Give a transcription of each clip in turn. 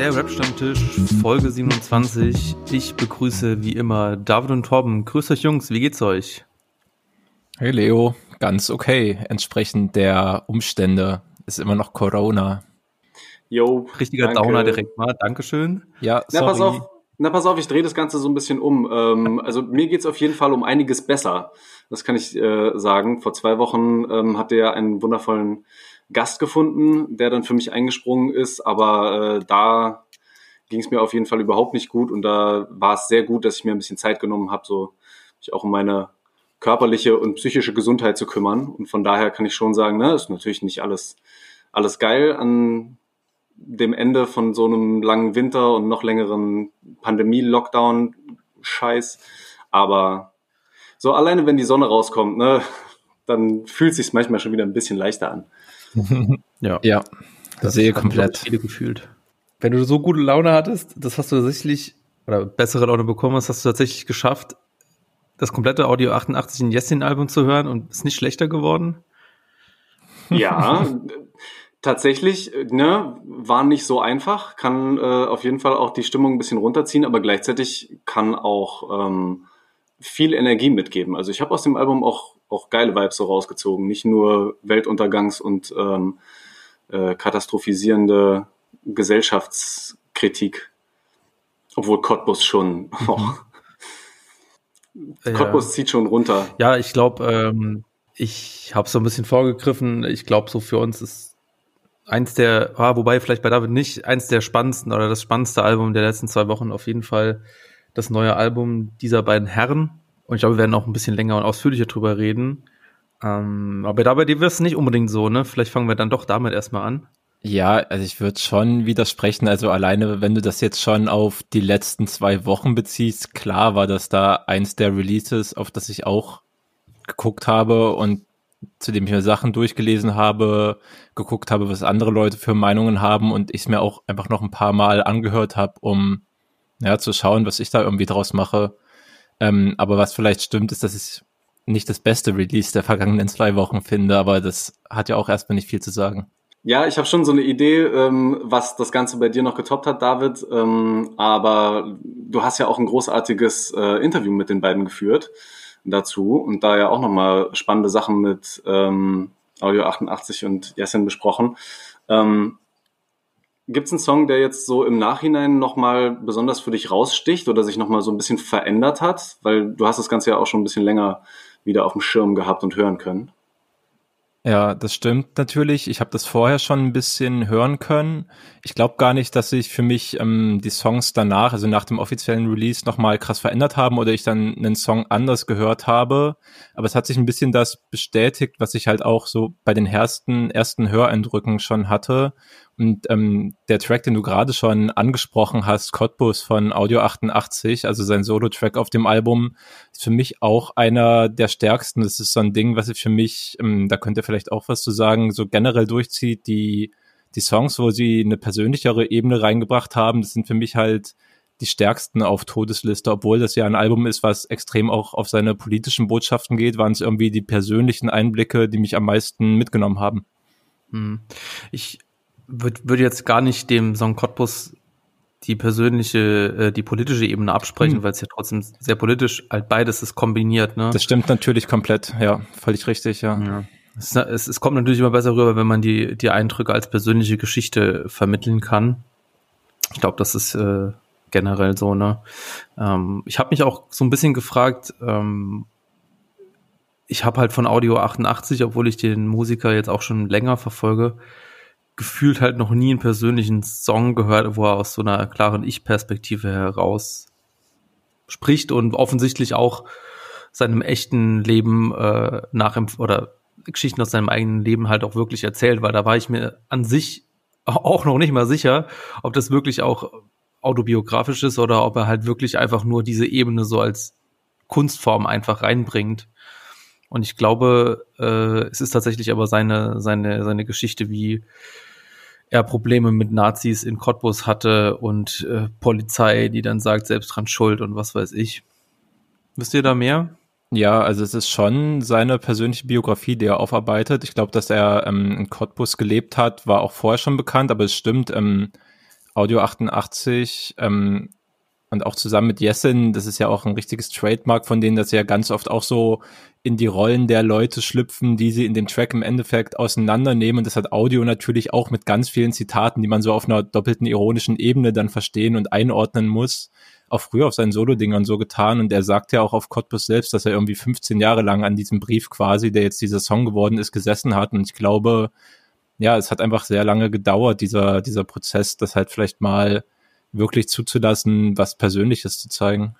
Der Rap-Stammtisch, Folge 27. Ich begrüße wie immer David und Torben. Grüß euch Jungs, wie geht's euch? Hey Leo, ganz okay. Entsprechend der Umstände ist immer noch Corona. Jo, richtiger danke. Downer direkt mal. Dankeschön. Ja, sorry. Na, pass auf, na, pass auf, ich drehe das Ganze so ein bisschen um. Ähm, also mir geht's auf jeden Fall um einiges besser. Das kann ich äh, sagen. Vor zwei Wochen ähm, ihr ja einen wundervollen Gast gefunden, der dann für mich eingesprungen ist, aber äh, da ging es mir auf jeden Fall überhaupt nicht gut und da war es sehr gut, dass ich mir ein bisschen Zeit genommen habe, so mich auch um meine körperliche und psychische Gesundheit zu kümmern und von daher kann ich schon sagen, ne, ist natürlich nicht alles alles geil an dem Ende von so einem langen Winter und noch längeren Pandemie-Lockdown-Scheiß, aber so alleine wenn die Sonne rauskommt, ne, dann fühlt sich manchmal schon wieder ein bisschen leichter an. ja. Ja, das sehe komplett. Viele gefühlt. Wenn du so gute Laune hattest, das hast du tatsächlich, oder bessere Laune bekommen hast, hast du tatsächlich geschafft, das komplette Audio 88 in Jessin-Album zu hören und ist nicht schlechter geworden? Ja, tatsächlich, ne, war nicht so einfach, kann äh, auf jeden Fall auch die Stimmung ein bisschen runterziehen, aber gleichzeitig kann auch ähm, viel Energie mitgeben. Also ich habe aus dem Album auch auch geile Vibes so rausgezogen. Nicht nur Weltuntergangs- und ähm, äh, katastrophisierende Gesellschaftskritik. Obwohl Cottbus schon. Oh. Ja. Cottbus zieht schon runter. Ja, ich glaube, ähm, ich habe so ein bisschen vorgegriffen. Ich glaube, so für uns ist eins der, ah, wobei vielleicht bei David nicht, eins der spannendsten oder das spannendste Album der letzten zwei Wochen auf jeden Fall das neue Album dieser beiden Herren. Und ich glaube, wir werden auch ein bisschen länger und ausführlicher drüber reden. Ähm, aber da bei dir wirst es nicht unbedingt so, ne? Vielleicht fangen wir dann doch damit erstmal an. Ja, also ich würde schon widersprechen. Also alleine, wenn du das jetzt schon auf die letzten zwei Wochen beziehst, klar war das da eins der Releases, auf das ich auch geguckt habe und zu dem ich mir Sachen durchgelesen habe, geguckt habe, was andere Leute für Meinungen haben und ich es mir auch einfach noch ein paar Mal angehört habe, um ja zu schauen, was ich da irgendwie draus mache. Ähm, aber was vielleicht stimmt, ist, dass ich nicht das beste Release der vergangenen zwei Wochen finde, aber das hat ja auch erstmal nicht viel zu sagen. Ja, ich habe schon so eine Idee, ähm, was das Ganze bei dir noch getoppt hat, David. Ähm, aber du hast ja auch ein großartiges äh, Interview mit den beiden geführt dazu und da ja auch nochmal spannende Sachen mit ähm, Audio 88 und Jessin besprochen. Ähm, Gibt es einen Song, der jetzt so im Nachhinein nochmal besonders für dich raussticht oder sich nochmal so ein bisschen verändert hat? Weil du hast das Ganze ja auch schon ein bisschen länger wieder auf dem Schirm gehabt und hören können. Ja, das stimmt natürlich. Ich habe das vorher schon ein bisschen hören können. Ich glaube gar nicht, dass sich für mich ähm, die Songs danach, also nach dem offiziellen Release, nochmal krass verändert haben oder ich dann einen Song anders gehört habe. Aber es hat sich ein bisschen das bestätigt, was ich halt auch so bei den ersten, ersten Höreindrücken schon hatte. Und ähm, der Track, den du gerade schon angesprochen hast, Cottbus von Audio 88, also sein Solo-Track auf dem Album, ist für mich auch einer der stärksten. Das ist so ein Ding, was ich für mich, ähm, da könnt ihr vielleicht auch was zu sagen, so generell durchzieht. Die, die Songs, wo sie eine persönlichere Ebene reingebracht haben, das sind für mich halt die stärksten auf Todesliste, obwohl das ja ein Album ist, was extrem auch auf seine politischen Botschaften geht, waren es irgendwie die persönlichen Einblicke, die mich am meisten mitgenommen haben. Hm. Ich würde würd jetzt gar nicht dem Song Cottbus die persönliche, äh, die politische Ebene absprechen, hm. weil es ja trotzdem sehr politisch, halt beides ist kombiniert, ne? Das stimmt natürlich komplett, ja, völlig richtig, ja. ja. Es, es, es kommt natürlich immer besser rüber, wenn man die, die Eindrücke als persönliche Geschichte vermitteln kann. Ich glaube, das ist äh, generell so, ne? Ähm, ich habe mich auch so ein bisschen gefragt, ähm, ich habe halt von Audio 88, obwohl ich den Musiker jetzt auch schon länger verfolge, gefühlt halt noch nie einen persönlichen Song gehört, wo er aus so einer klaren Ich-Perspektive heraus spricht und offensichtlich auch seinem echten Leben äh, nach oder Geschichten aus seinem eigenen Leben halt auch wirklich erzählt, weil da war ich mir an sich auch noch nicht mal sicher, ob das wirklich auch autobiografisch ist oder ob er halt wirklich einfach nur diese Ebene so als Kunstform einfach reinbringt. Und ich glaube, äh, es ist tatsächlich aber seine, seine, seine Geschichte, wie er Probleme mit Nazis in Cottbus hatte und äh, Polizei, die dann sagt, selbst dran schuld und was weiß ich. Wisst ihr da mehr? Ja, also es ist schon seine persönliche Biografie, die er aufarbeitet. Ich glaube, dass er ähm, in Cottbus gelebt hat, war auch vorher schon bekannt, aber es stimmt, ähm, Audio 88 ähm, und auch zusammen mit Jessen, das ist ja auch ein richtiges Trademark von denen, dass sie ja ganz oft auch so in die Rollen der Leute schlüpfen, die sie in dem Track im Endeffekt auseinandernehmen. Und das hat Audio natürlich auch mit ganz vielen Zitaten, die man so auf einer doppelten ironischen Ebene dann verstehen und einordnen muss auch früher auf seinen Solo-Dingern so getan und er sagt ja auch auf Cottbus selbst, dass er irgendwie 15 Jahre lang an diesem Brief quasi, der jetzt dieser Song geworden ist, gesessen hat und ich glaube, ja, es hat einfach sehr lange gedauert, dieser, dieser Prozess, das halt vielleicht mal wirklich zuzulassen, was Persönliches zu zeigen.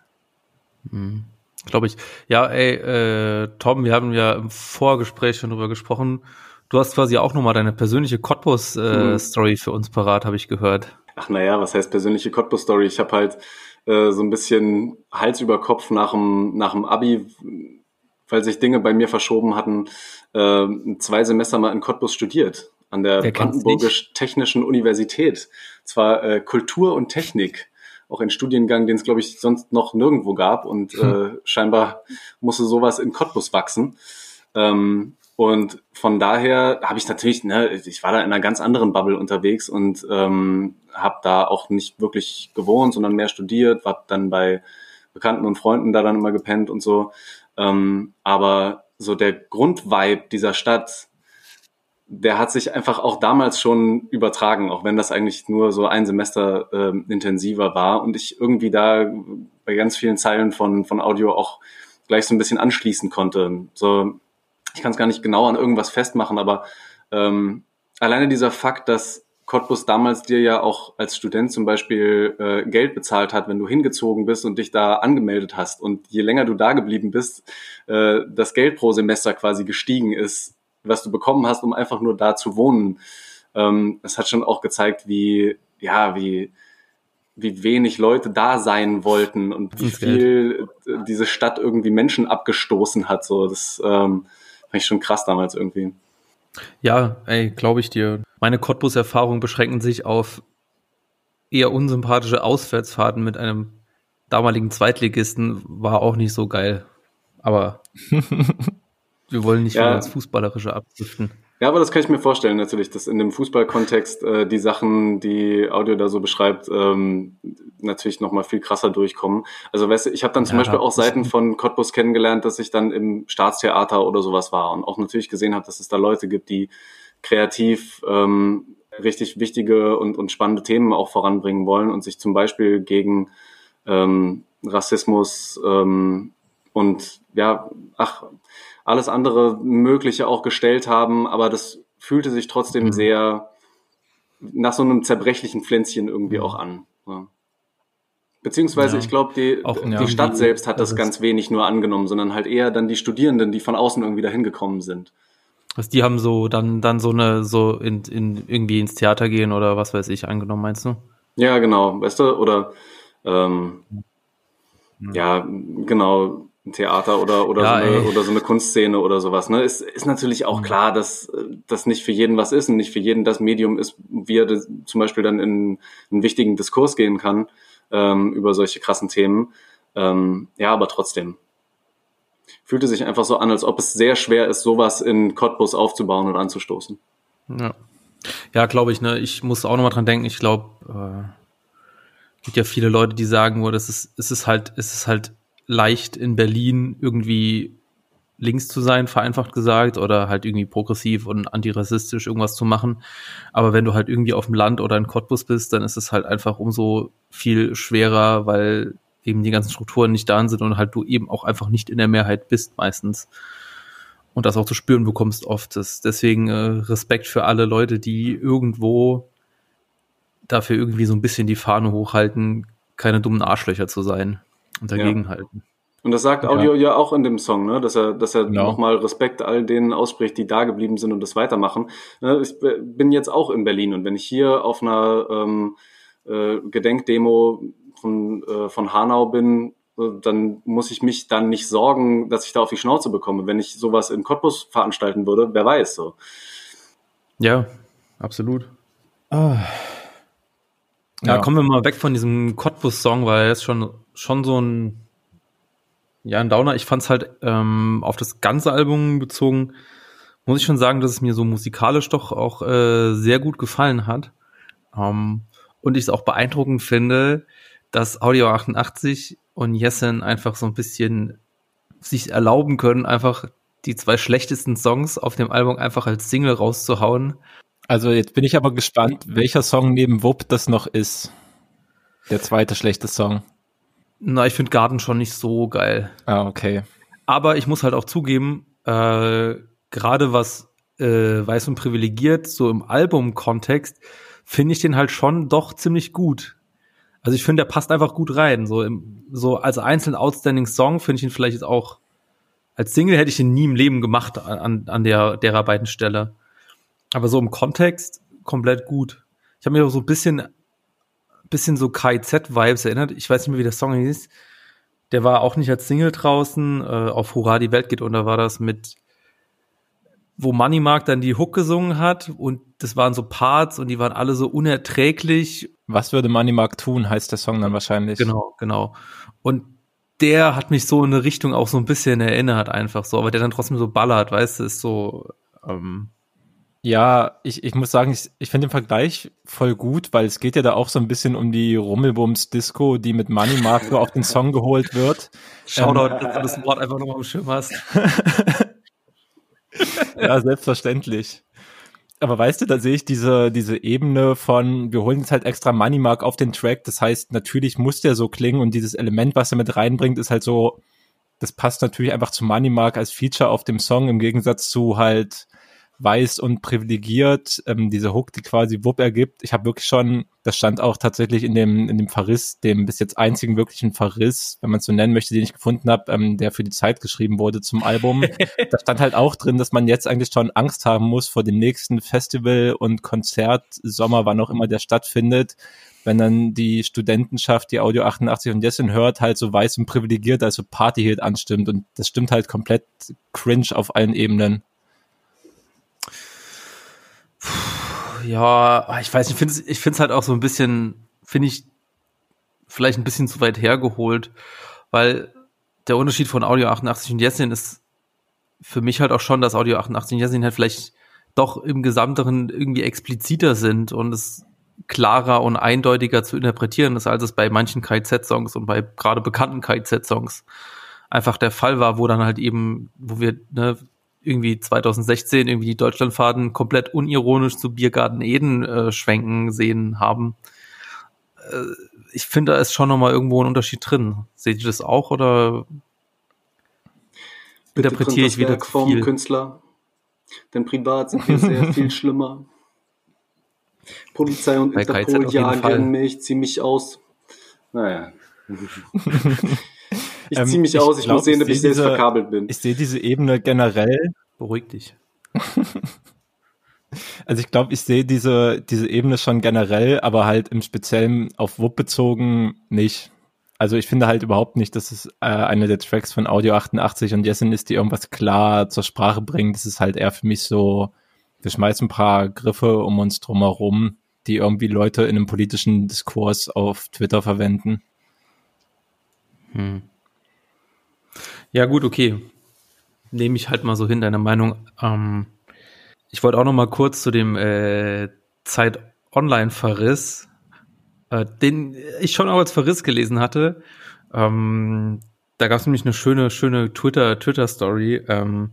Mhm. Glaube ich. Ja, ey, äh, Tom, wir haben ja im Vorgespräch schon drüber gesprochen. Du hast quasi auch nochmal deine persönliche Cottbus-Story äh, mhm. für uns parat, habe ich gehört. Ach naja, was heißt persönliche Cottbus-Story? Ich habe halt äh, so ein bisschen Hals über Kopf nach dem, nach dem Abi, weil sich Dinge bei mir verschoben hatten, äh, zwei Semester mal in Cottbus studiert an der Brandenburgisch-Technischen Universität. Zwar äh, Kultur und Technik, auch ein Studiengang, den es, glaube ich, sonst noch nirgendwo gab. Und äh, hm. scheinbar musste sowas in Cottbus wachsen. Ähm, und von daher habe ich natürlich, ne, ich war da in einer ganz anderen Bubble unterwegs und ähm, habe da auch nicht wirklich gewohnt, sondern mehr studiert, war dann bei Bekannten und Freunden da dann immer gepennt und so. Ähm, aber so der Grundvibe dieser Stadt, der hat sich einfach auch damals schon übertragen, auch wenn das eigentlich nur so ein Semester ähm, intensiver war und ich irgendwie da bei ganz vielen Zeilen von, von Audio auch gleich so ein bisschen anschließen konnte. So ich kann es gar nicht genau an irgendwas festmachen, aber ähm, alleine dieser Fakt, dass Cottbus damals dir ja auch als Student zum Beispiel äh, Geld bezahlt hat, wenn du hingezogen bist und dich da angemeldet hast. Und je länger du da geblieben bist, äh, das Geld pro Semester quasi gestiegen ist, was du bekommen hast, um einfach nur da zu wohnen. Ähm, das hat schon auch gezeigt, wie, ja, wie, wie wenig Leute da sein wollten und wie viel äh, diese Stadt irgendwie Menschen abgestoßen hat. So, das ähm, Fand ich schon krass damals irgendwie. Ja, ey, glaube ich dir. Meine Cottbus-Erfahrungen beschränken sich auf eher unsympathische Auswärtsfahrten mit einem damaligen Zweitligisten. War auch nicht so geil. Aber wir wollen nicht ja. ins Fußballerische abdriften. Ja, aber das kann ich mir vorstellen natürlich, dass in dem Fußballkontext äh, die Sachen, die Audio da so beschreibt, ähm, natürlich nochmal viel krasser durchkommen. Also weißt du, ich habe dann zum ja, Beispiel auch Seiten von Cottbus kennengelernt, dass ich dann im Staatstheater oder sowas war und auch natürlich gesehen habe, dass es da Leute gibt, die kreativ ähm, richtig wichtige und, und spannende Themen auch voranbringen wollen und sich zum Beispiel gegen ähm, Rassismus ähm, und ja, ach, alles andere Mögliche auch gestellt haben, aber das fühlte sich trotzdem mhm. sehr nach so einem zerbrechlichen Pflänzchen irgendwie mhm. auch an. Ja. Beziehungsweise, ja. ich glaube, die, auch, die ja, Stadt die, selbst hat das, das ganz wenig nur angenommen, sondern halt eher dann die Studierenden, die von außen irgendwie dahin gekommen sind. Also die haben so dann, dann so eine, so in, in irgendwie ins Theater gehen oder was weiß ich angenommen, meinst du? Ja, genau, weißt du, oder ähm, ja, genau, ein Theater oder, oder, ja, so eine, oder so eine Kunstszene oder sowas. Ne? Ist, ist natürlich auch mhm. klar, dass das nicht für jeden was ist und nicht für jeden das Medium ist, wie er das, zum Beispiel dann in einen wichtigen Diskurs gehen kann ähm, über solche krassen Themen. Ähm, ja, aber trotzdem. Fühlte sich einfach so an, als ob es sehr schwer ist, sowas in Cottbus aufzubauen und anzustoßen. Ja, ja glaube ich. Ne? Ich muss auch nochmal dran denken. Ich glaube, äh, gibt ja viele Leute, die sagen, oh, das ist, es ist halt, es ist halt leicht in Berlin irgendwie links zu sein, vereinfacht gesagt, oder halt irgendwie progressiv und antirassistisch irgendwas zu machen. Aber wenn du halt irgendwie auf dem Land oder in Cottbus bist, dann ist es halt einfach umso viel schwerer, weil eben die ganzen Strukturen nicht da sind und halt du eben auch einfach nicht in der Mehrheit bist meistens. Und das auch zu spüren bekommst oft. Deswegen äh, Respekt für alle Leute, die irgendwo dafür irgendwie so ein bisschen die Fahne hochhalten, keine dummen Arschlöcher zu sein und dagegen ja. halten. Und das sagt Audio ja. ja auch in dem Song, ne? dass er, dass er genau. nochmal Respekt all denen ausspricht, die da geblieben sind und das weitermachen. Ne? Ich bin jetzt auch in Berlin und wenn ich hier auf einer ähm, äh, Gedenkdemo von, äh, von Hanau bin, dann muss ich mich dann nicht sorgen, dass ich da auf die Schnauze bekomme. Wenn ich sowas in Cottbus veranstalten würde, wer weiß so. Ja, absolut. Ah. Ja, ja, kommen wir mal weg von diesem Cottbus-Song, weil er ist schon, schon so ein, ja, ein Downer. Ich fand es halt ähm, auf das ganze Album bezogen, muss ich schon sagen, dass es mir so musikalisch doch auch äh, sehr gut gefallen hat. Ähm, und ich es auch beeindruckend finde, dass Audio 88 und Jessen einfach so ein bisschen sich erlauben können, einfach die zwei schlechtesten Songs auf dem Album einfach als Single rauszuhauen. Also jetzt bin ich aber gespannt, welcher Song neben Wupp das noch ist. Der zweite schlechte Song. Na, ich finde Garden schon nicht so geil. Ah, okay. Aber ich muss halt auch zugeben, äh, gerade was äh, Weiß und Privilegiert, so im Album-Kontext, finde ich den halt schon doch ziemlich gut. Also ich finde, der passt einfach gut rein. So, im, so als einzelnen Outstanding Song finde ich ihn vielleicht jetzt auch als Single hätte ich ihn nie im Leben gemacht an, an der derer beiden Stelle. Aber so im Kontext komplett gut. Ich habe mich auch so ein bisschen, bisschen so KIZ-Vibes erinnert. Ich weiß nicht mehr, wie der Song hieß. Der war auch nicht als Single draußen. Äh, auf Hurra, die Welt geht unter war das mit wo Money Mark dann die Hook gesungen hat und das waren so Parts und die waren alle so unerträglich. Was würde Money Mark tun, heißt der Song dann wahrscheinlich. Genau, genau. Und der hat mich so in eine Richtung auch so ein bisschen erinnert einfach so, aber der dann trotzdem so ballert, weißt du, ist so, ähm, ja, ich, ich muss sagen, ich, ich finde den Vergleich voll gut, weil es geht ja da auch so ein bisschen um die Rummelbums-Disco, die mit Money Mark so auf den Song geholt wird. Shoutout, ähm, dass du das Wort einfach nochmal im Schirm hast. ja, selbstverständlich. Aber weißt du, da sehe ich diese, diese Ebene von, wir holen jetzt halt extra Money Mark auf den Track. Das heißt, natürlich muss der so klingen und dieses Element, was er mit reinbringt, ist halt so, das passt natürlich einfach zu Money Mark als Feature auf dem Song im Gegensatz zu halt weiß und privilegiert, ähm, diese Hook, die quasi Wupp ergibt. Ich habe wirklich schon, das stand auch tatsächlich in dem, in dem Verriss, dem bis jetzt einzigen wirklichen Verriss, wenn man es so nennen möchte, den ich gefunden habe, ähm, der für die Zeit geschrieben wurde zum Album. da stand halt auch drin, dass man jetzt eigentlich schon Angst haben muss vor dem nächsten Festival und Konzert, Sommer, wann auch immer der stattfindet wenn dann die Studentenschaft, die Audio 88 und Jessin hört, halt so weiß und privilegiert, also Partyhit anstimmt. Und das stimmt halt komplett cringe auf allen Ebenen. Ja, ich weiß ich finde es ich find's halt auch so ein bisschen, finde ich vielleicht ein bisschen zu weit hergeholt, weil der Unterschied von Audio 88 und Jessin ist für mich halt auch schon, dass Audio 88 und Jessin halt vielleicht doch im Gesamteren irgendwie expliziter sind und es klarer und eindeutiger zu interpretieren ist, als es bei manchen KZ-Songs und bei gerade bekannten KZ-Songs einfach der Fall war, wo dann halt eben, wo wir ne, irgendwie 2016 irgendwie die Deutschlandfahrten komplett unironisch zu Biergarten Eden äh, schwenken sehen haben. Äh, ich finde, da ist schon nochmal irgendwo ein Unterschied drin. Seht ihr das auch oder interpretiere ich wieder zu viel? Künstler. Denn privat sind wir sehr viel schlimmer. Polizei und Bei Interpol jagen mich, zieh mich aus. Naja. Ich ähm, ziehe mich aus, ich glaub, muss sehen, ob ich selbst diese, verkabelt bin. Ich sehe diese Ebene generell. Beruhig dich. also ich glaube, ich sehe diese, diese Ebene schon generell, aber halt im Speziellen auf WUP bezogen nicht. Also ich finde halt überhaupt nicht, dass es äh, eine der Tracks von Audio 88 und Jessen ist, die irgendwas klar zur Sprache bringt. Das ist halt eher für mich so, wir schmeißen ein paar Griffe um uns drumherum, die irgendwie Leute in einem politischen Diskurs auf Twitter verwenden. Hm. Ja, gut, okay. Nehme ich halt mal so hin, deine Meinung. Ähm, ich wollte auch noch mal kurz zu dem äh, Zeit Online-Verriss, äh, den ich schon auch als Verriss gelesen hatte. Ähm, da gab es nämlich eine schöne, schöne Twitter, Twitter-Story. Ähm,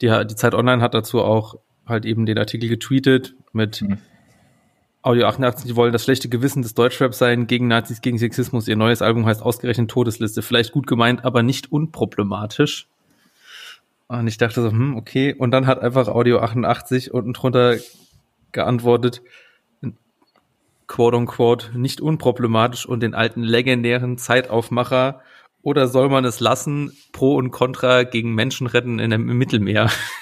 die, die Zeit Online hat dazu auch halt eben den Artikel getweetet mit mhm. Audio 88 die wollen das schlechte Gewissen des Deutschraps sein, gegen Nazis, gegen Sexismus. Ihr neues Album heißt ausgerechnet Todesliste. Vielleicht gut gemeint, aber nicht unproblematisch. Und ich dachte so, hm, okay. Und dann hat einfach Audio 88 unten drunter geantwortet, quote unquote, nicht unproblematisch und den alten legendären Zeitaufmacher oder soll man es lassen, Pro und Contra gegen Menschen retten in dem Mittelmeer?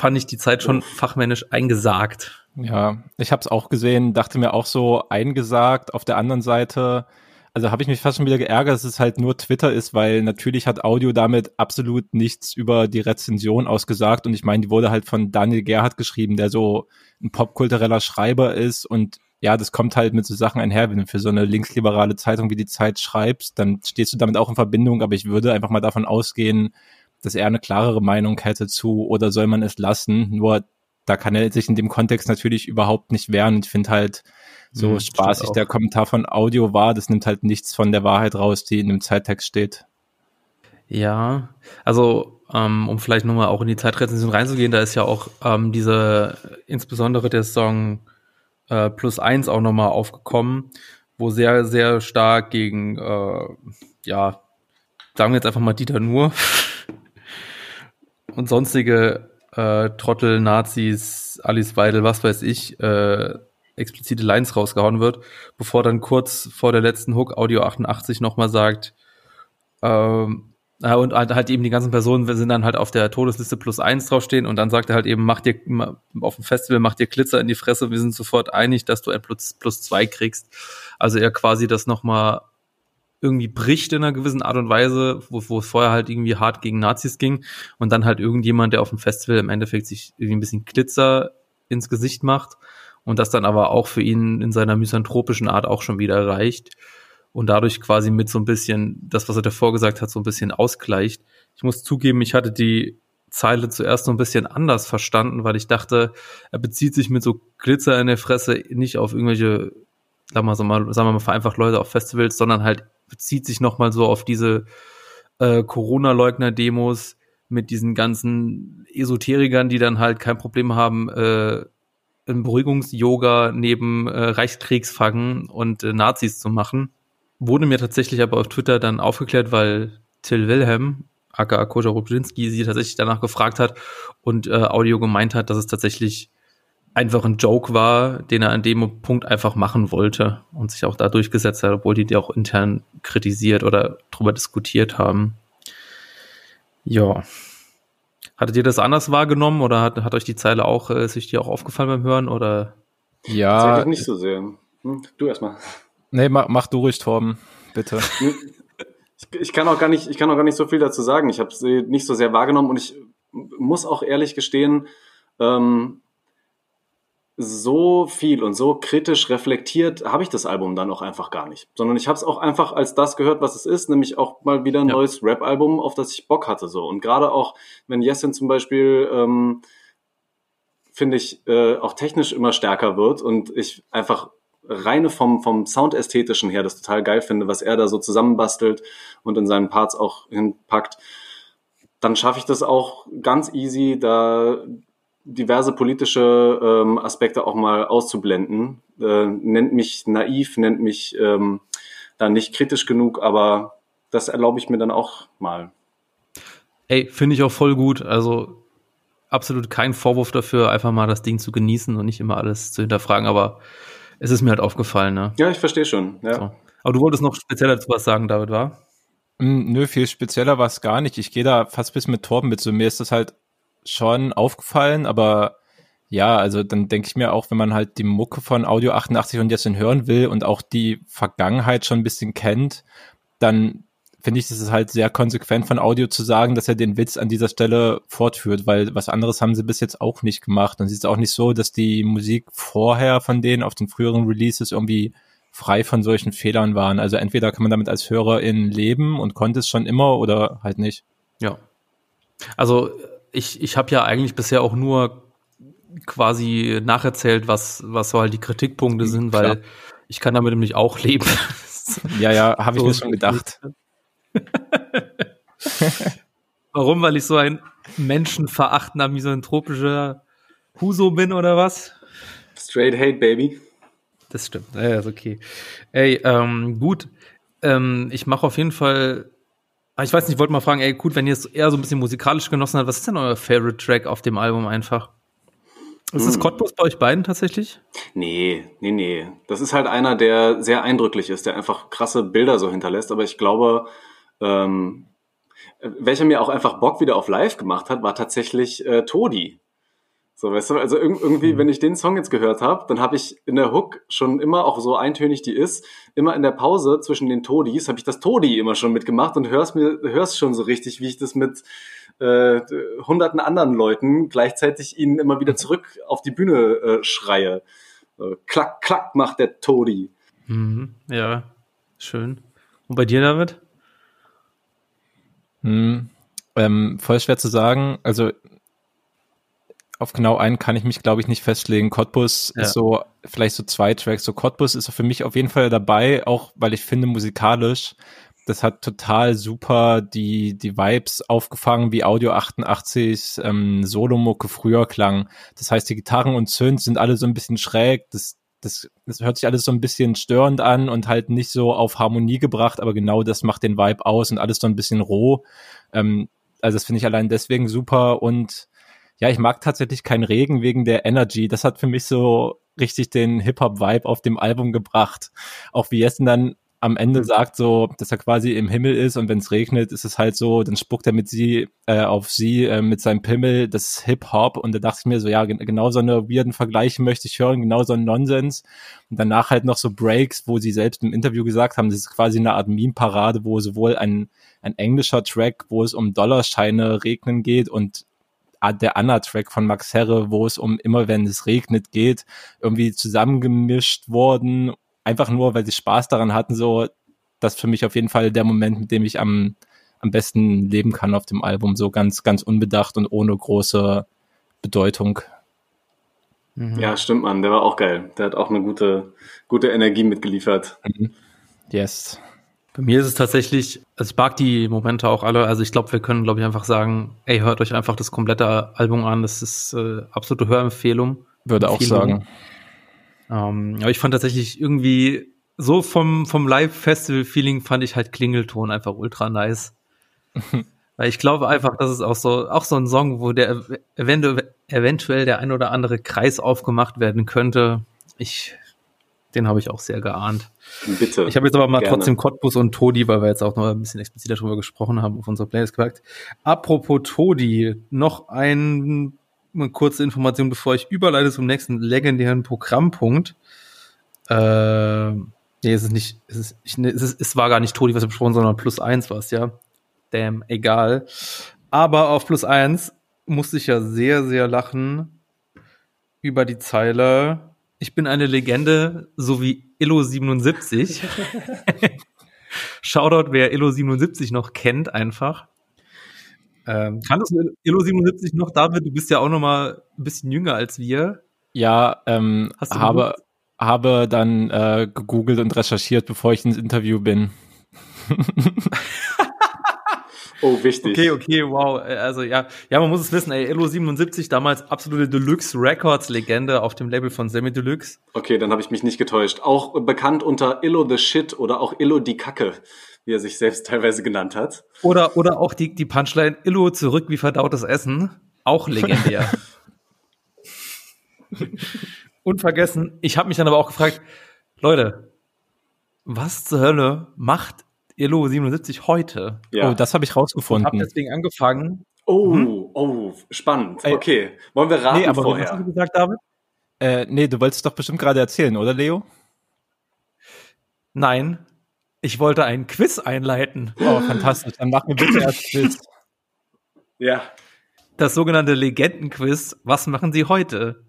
fand ich die Zeit schon fachmännisch eingesagt. Ja, ich habe es auch gesehen, dachte mir auch so eingesagt. Auf der anderen Seite, also habe ich mich fast schon wieder geärgert, dass es halt nur Twitter ist, weil natürlich hat Audio damit absolut nichts über die Rezension ausgesagt. Und ich meine, die wurde halt von Daniel Gerhardt geschrieben, der so ein popkultureller Schreiber ist und ja, das kommt halt mit so Sachen einher, wenn du für so eine linksliberale Zeitung wie die Zeit schreibst, dann stehst du damit auch in Verbindung, aber ich würde einfach mal davon ausgehen, dass er eine klarere Meinung hätte zu oder soll man es lassen. Nur da kann er sich in dem Kontext natürlich überhaupt nicht wehren. Ich finde halt, so hm, spaßig der Kommentar von Audio war, das nimmt halt nichts von der Wahrheit raus, die in dem Zeittext steht. Ja, also ähm, um vielleicht nochmal auch in die Zeitrezension reinzugehen, da ist ja auch ähm, diese, insbesondere der Song äh, Plus eins auch nochmal aufgekommen, wo sehr, sehr stark gegen, äh, ja, sagen wir jetzt einfach mal Dieter Nur und sonstige äh, Trottel, Nazis, Alice Weidel, was weiß ich, äh, explizite Lines rausgehauen wird, bevor dann kurz vor der letzten Hook Audio 88 nochmal sagt, ähm, ja, und halt eben die ganzen Personen sind dann halt auf der Todesliste plus eins draufstehen und dann sagt er halt eben, mach dir auf dem Festival, mach dir Glitzer in die Fresse, wir sind sofort einig, dass du ein plus, plus zwei kriegst. Also er quasi das nochmal irgendwie bricht in einer gewissen Art und Weise, wo, wo es vorher halt irgendwie hart gegen Nazis ging und dann halt irgendjemand, der auf dem Festival im Endeffekt sich irgendwie ein bisschen Glitzer ins Gesicht macht und das dann aber auch für ihn in seiner misanthropischen Art auch schon wieder reicht und dadurch quasi mit so ein bisschen das, was er davor gesagt hat, so ein bisschen ausgleicht. Ich muss zugeben, ich hatte die Zeile zuerst so ein bisschen anders verstanden, weil ich dachte, er bezieht sich mit so Glitzer in der Fresse nicht auf irgendwelche, sagen wir mal, sagen wir mal vereinfacht Leute auf Festivals, sondern halt bezieht sich nochmal so auf diese äh, Corona-Leugner-Demos mit diesen ganzen Esoterikern, die dann halt kein Problem haben, äh, ein Beruhigungs-Yoga neben äh, Reichskriegsfaggen und äh, Nazis zu machen. Wurde mir tatsächlich aber auf Twitter dann aufgeklärt, weil Till Wilhelm, aka Koja Rubczynski, sie tatsächlich danach gefragt hat und äh, Audio gemeint hat, dass es tatsächlich einfach ein Joke war, den er an dem Punkt einfach machen wollte und sich auch da durchgesetzt hat, obwohl die die auch intern kritisiert oder drüber diskutiert haben. Ja. Hattet ihr das anders wahrgenommen oder hat, hat euch die Zeile auch, äh, ist euch die auch aufgefallen beim Hören oder? Ja. nicht so sehr. Hm, du erstmal. Nee, mach, mach du ruhig, Torben, bitte. Ich, ich, kann auch gar nicht, ich kann auch gar nicht so viel dazu sagen. Ich habe sie nicht so sehr wahrgenommen und ich muss auch ehrlich gestehen, ähm, so viel und so kritisch reflektiert habe ich das Album dann auch einfach gar nicht. Sondern ich habe es auch einfach als das gehört, was es ist, nämlich auch mal wieder ein ja. neues Rap-Album, auf das ich Bock hatte. So. Und gerade auch, wenn Jessin zum Beispiel, ähm, finde ich, äh, auch technisch immer stärker wird und ich einfach reine vom, vom Soundästhetischen her das total geil finde, was er da so zusammenbastelt und in seinen Parts auch hinpackt, dann schaffe ich das auch ganz easy, da diverse politische ähm, Aspekte auch mal auszublenden. Äh, nennt mich naiv, nennt mich ähm, da nicht kritisch genug, aber das erlaube ich mir dann auch mal. Ey, finde ich auch voll gut. Also absolut kein Vorwurf dafür, einfach mal das Ding zu genießen und nicht immer alles zu hinterfragen, aber es ist mir halt aufgefallen, ne? Ja, ich verstehe schon. Ja. So. Aber du wolltest noch spezieller dazu was sagen, David, war? Mm, nö, viel spezieller war es gar nicht. Ich gehe da fast bis mit Torben mit. So mir ist das halt schon aufgefallen, aber ja, also dann denke ich mir auch, wenn man halt die Mucke von Audio 88 und jetzt hören will und auch die Vergangenheit schon ein bisschen kennt, dann finde ich, das ist halt sehr konsequent von Audio zu sagen, dass er den Witz an dieser Stelle fortführt, weil was anderes haben sie bis jetzt auch nicht gemacht. Und es ist auch nicht so, dass die Musik vorher von denen auf den früheren Releases irgendwie frei von solchen Fehlern waren. Also entweder kann man damit als Hörerin leben und konnte es schon immer oder halt nicht. Ja. Also ich, ich habe ja eigentlich bisher auch nur quasi nacherzählt, was, was so halt die Kritikpunkte sind, weil Klar. ich kann damit nämlich auch leben. ja, ja, habe ich so mir schon gedacht. Warum? Weil ich so ein menschenverachtender, misanthropischer Huso bin oder was? Straight hate, baby. Das stimmt. Ja, ist okay. Ey, ähm, gut. Ähm, ich mache auf jeden Fall. Ah, ich weiß nicht, ich wollte mal fragen, ey, gut, wenn ihr es eher so ein bisschen musikalisch genossen habt, was ist denn euer Favorite Track auf dem Album einfach? Ist es hm. Cottbus bei euch beiden tatsächlich? Nee, nee, nee. Das ist halt einer, der sehr eindrücklich ist, der einfach krasse Bilder so hinterlässt. Aber ich glaube, ähm, welcher mir auch einfach Bock wieder auf Live gemacht hat, war tatsächlich äh, Todi. So, weißt du, also irgendwie, mhm. wenn ich den Song jetzt gehört habe, dann habe ich in der Hook schon immer, auch so eintönig die ist, immer in der Pause zwischen den Todis, habe ich das Todi immer schon mitgemacht und hörst mir, hörst schon so richtig, wie ich das mit äh, hunderten anderen Leuten gleichzeitig ihnen immer wieder zurück auf die Bühne äh, schreie. Äh, klack, klack macht der Todi. Mhm, ja, schön. Und bei dir, David? Hm, ähm, voll schwer zu sagen. Also auf genau einen kann ich mich, glaube ich, nicht festlegen. Cottbus ja. ist so, vielleicht so zwei Tracks. So Cottbus ist für mich auf jeden Fall dabei, auch weil ich finde, musikalisch, das hat total super die, die Vibes aufgefangen, wie Audio 88 ähm, Solomucke früher klang. Das heißt, die Gitarren und Synths sind alle so ein bisschen schräg. Das, das, das hört sich alles so ein bisschen störend an und halt nicht so auf Harmonie gebracht, aber genau das macht den Vibe aus und alles so ein bisschen roh. Ähm, also das finde ich allein deswegen super und ja, ich mag tatsächlich keinen Regen wegen der Energy. Das hat für mich so richtig den Hip-Hop-Vibe auf dem Album gebracht. Auch wie Jessen dann am Ende mhm. sagt so, dass er quasi im Himmel ist und wenn es regnet, ist es halt so, dann spuckt er mit sie äh, auf sie äh, mit seinem Pimmel, das ist Hip-Hop und da dachte ich mir so, ja, genau so eine weirden Vergleiche möchte ich hören, genau so ein Nonsens und danach halt noch so Breaks, wo sie selbst im Interview gesagt haben, das ist quasi eine Art Meme-Parade, wo sowohl ein, ein englischer Track, wo es um Dollarscheine regnen geht und der Anna-Track von Max Herre, wo es um immer wenn es regnet geht, irgendwie zusammengemischt worden, einfach nur, weil sie Spaß daran hatten, so, das für mich auf jeden Fall der Moment, mit dem ich am, am besten leben kann auf dem Album, so ganz, ganz unbedacht und ohne große Bedeutung. Mhm. Ja, stimmt, man, der war auch geil. Der hat auch eine gute, gute Energie mitgeliefert. Mhm. Yes. Bei mir ist es tatsächlich, also ich mag die Momente auch alle. Also ich glaube, wir können, glaube ich, einfach sagen, ey, hört euch einfach das komplette Album an. Das ist äh, absolute Hörempfehlung. Würde auch sagen. Ähm, aber ich fand tatsächlich irgendwie so vom, vom Live-Festival-Feeling fand ich halt Klingelton einfach ultra nice. Weil ich glaube einfach, das ist auch so, auch so ein Song, wo der eventuell, eventuell der ein oder andere Kreis aufgemacht werden könnte. Ich den habe ich auch sehr geahnt. Bitte. Ich habe jetzt aber mal gerne. trotzdem Cottbus und Todi, weil wir jetzt auch noch ein bisschen expliziter darüber gesprochen haben, auf unserer Playlist gesagt. Apropos Todi, noch ein, eine kurze Information, bevor ich überleite zum nächsten legendären Programmpunkt. Äh, nee, es ist nicht, es ist, ich, es, ist, es war gar nicht Todi, was wir besprochen, sondern plus eins war es, ja. Damn, egal. Aber auf plus eins musste ich ja sehr, sehr lachen über die Zeile ich bin eine Legende, so wie Illo77. Shoutout, wer Illo77 noch kennt, einfach. Ähm, kannst du Illo77 noch, David? Du bist ja auch noch mal ein bisschen jünger als wir. Ja, ähm, habe, habe dann äh, gegoogelt und recherchiert, bevor ich ins Interview bin. Oh, wichtig. Okay, okay, wow. Also ja, ja, man muss es wissen, ey, Elo 77 damals absolute Deluxe Records Legende auf dem Label von Semi Deluxe. Okay, dann habe ich mich nicht getäuscht. Auch bekannt unter Illo the Shit oder auch Illo die Kacke, wie er sich selbst teilweise genannt hat. Oder oder auch die die Punchline Illo zurück wie verdautes Essen, auch legendär. Unvergessen. Ich habe mich dann aber auch gefragt, Leute, was zur Hölle macht Elo 77 heute. Ja. Oh, das habe ich rausgefunden. Ich habe deswegen angefangen. Oh, hm? oh, spannend. Okay, wollen wir raten nee, aber vorher? Was hast du gesagt, David? Äh, nee, du wolltest doch bestimmt gerade erzählen, oder Leo? Nein, ich wollte einen Quiz einleiten. Oh, fantastisch. Dann machen wir bitte erst Quiz. Ja. Das sogenannte Legendenquiz. Was machen Sie heute?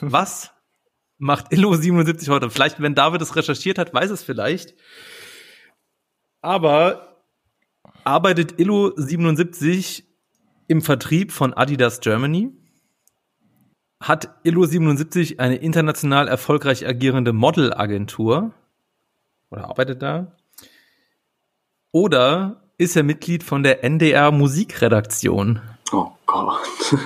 Was macht Illo 77 heute? Vielleicht, wenn David es recherchiert hat, weiß es vielleicht. Aber arbeitet Illo 77 im Vertrieb von Adidas Germany? Hat Illo 77 eine international erfolgreich agierende Modelagentur? Oder arbeitet da? Oder ist er Mitglied von der NDR Musikredaktion? Oh Gott.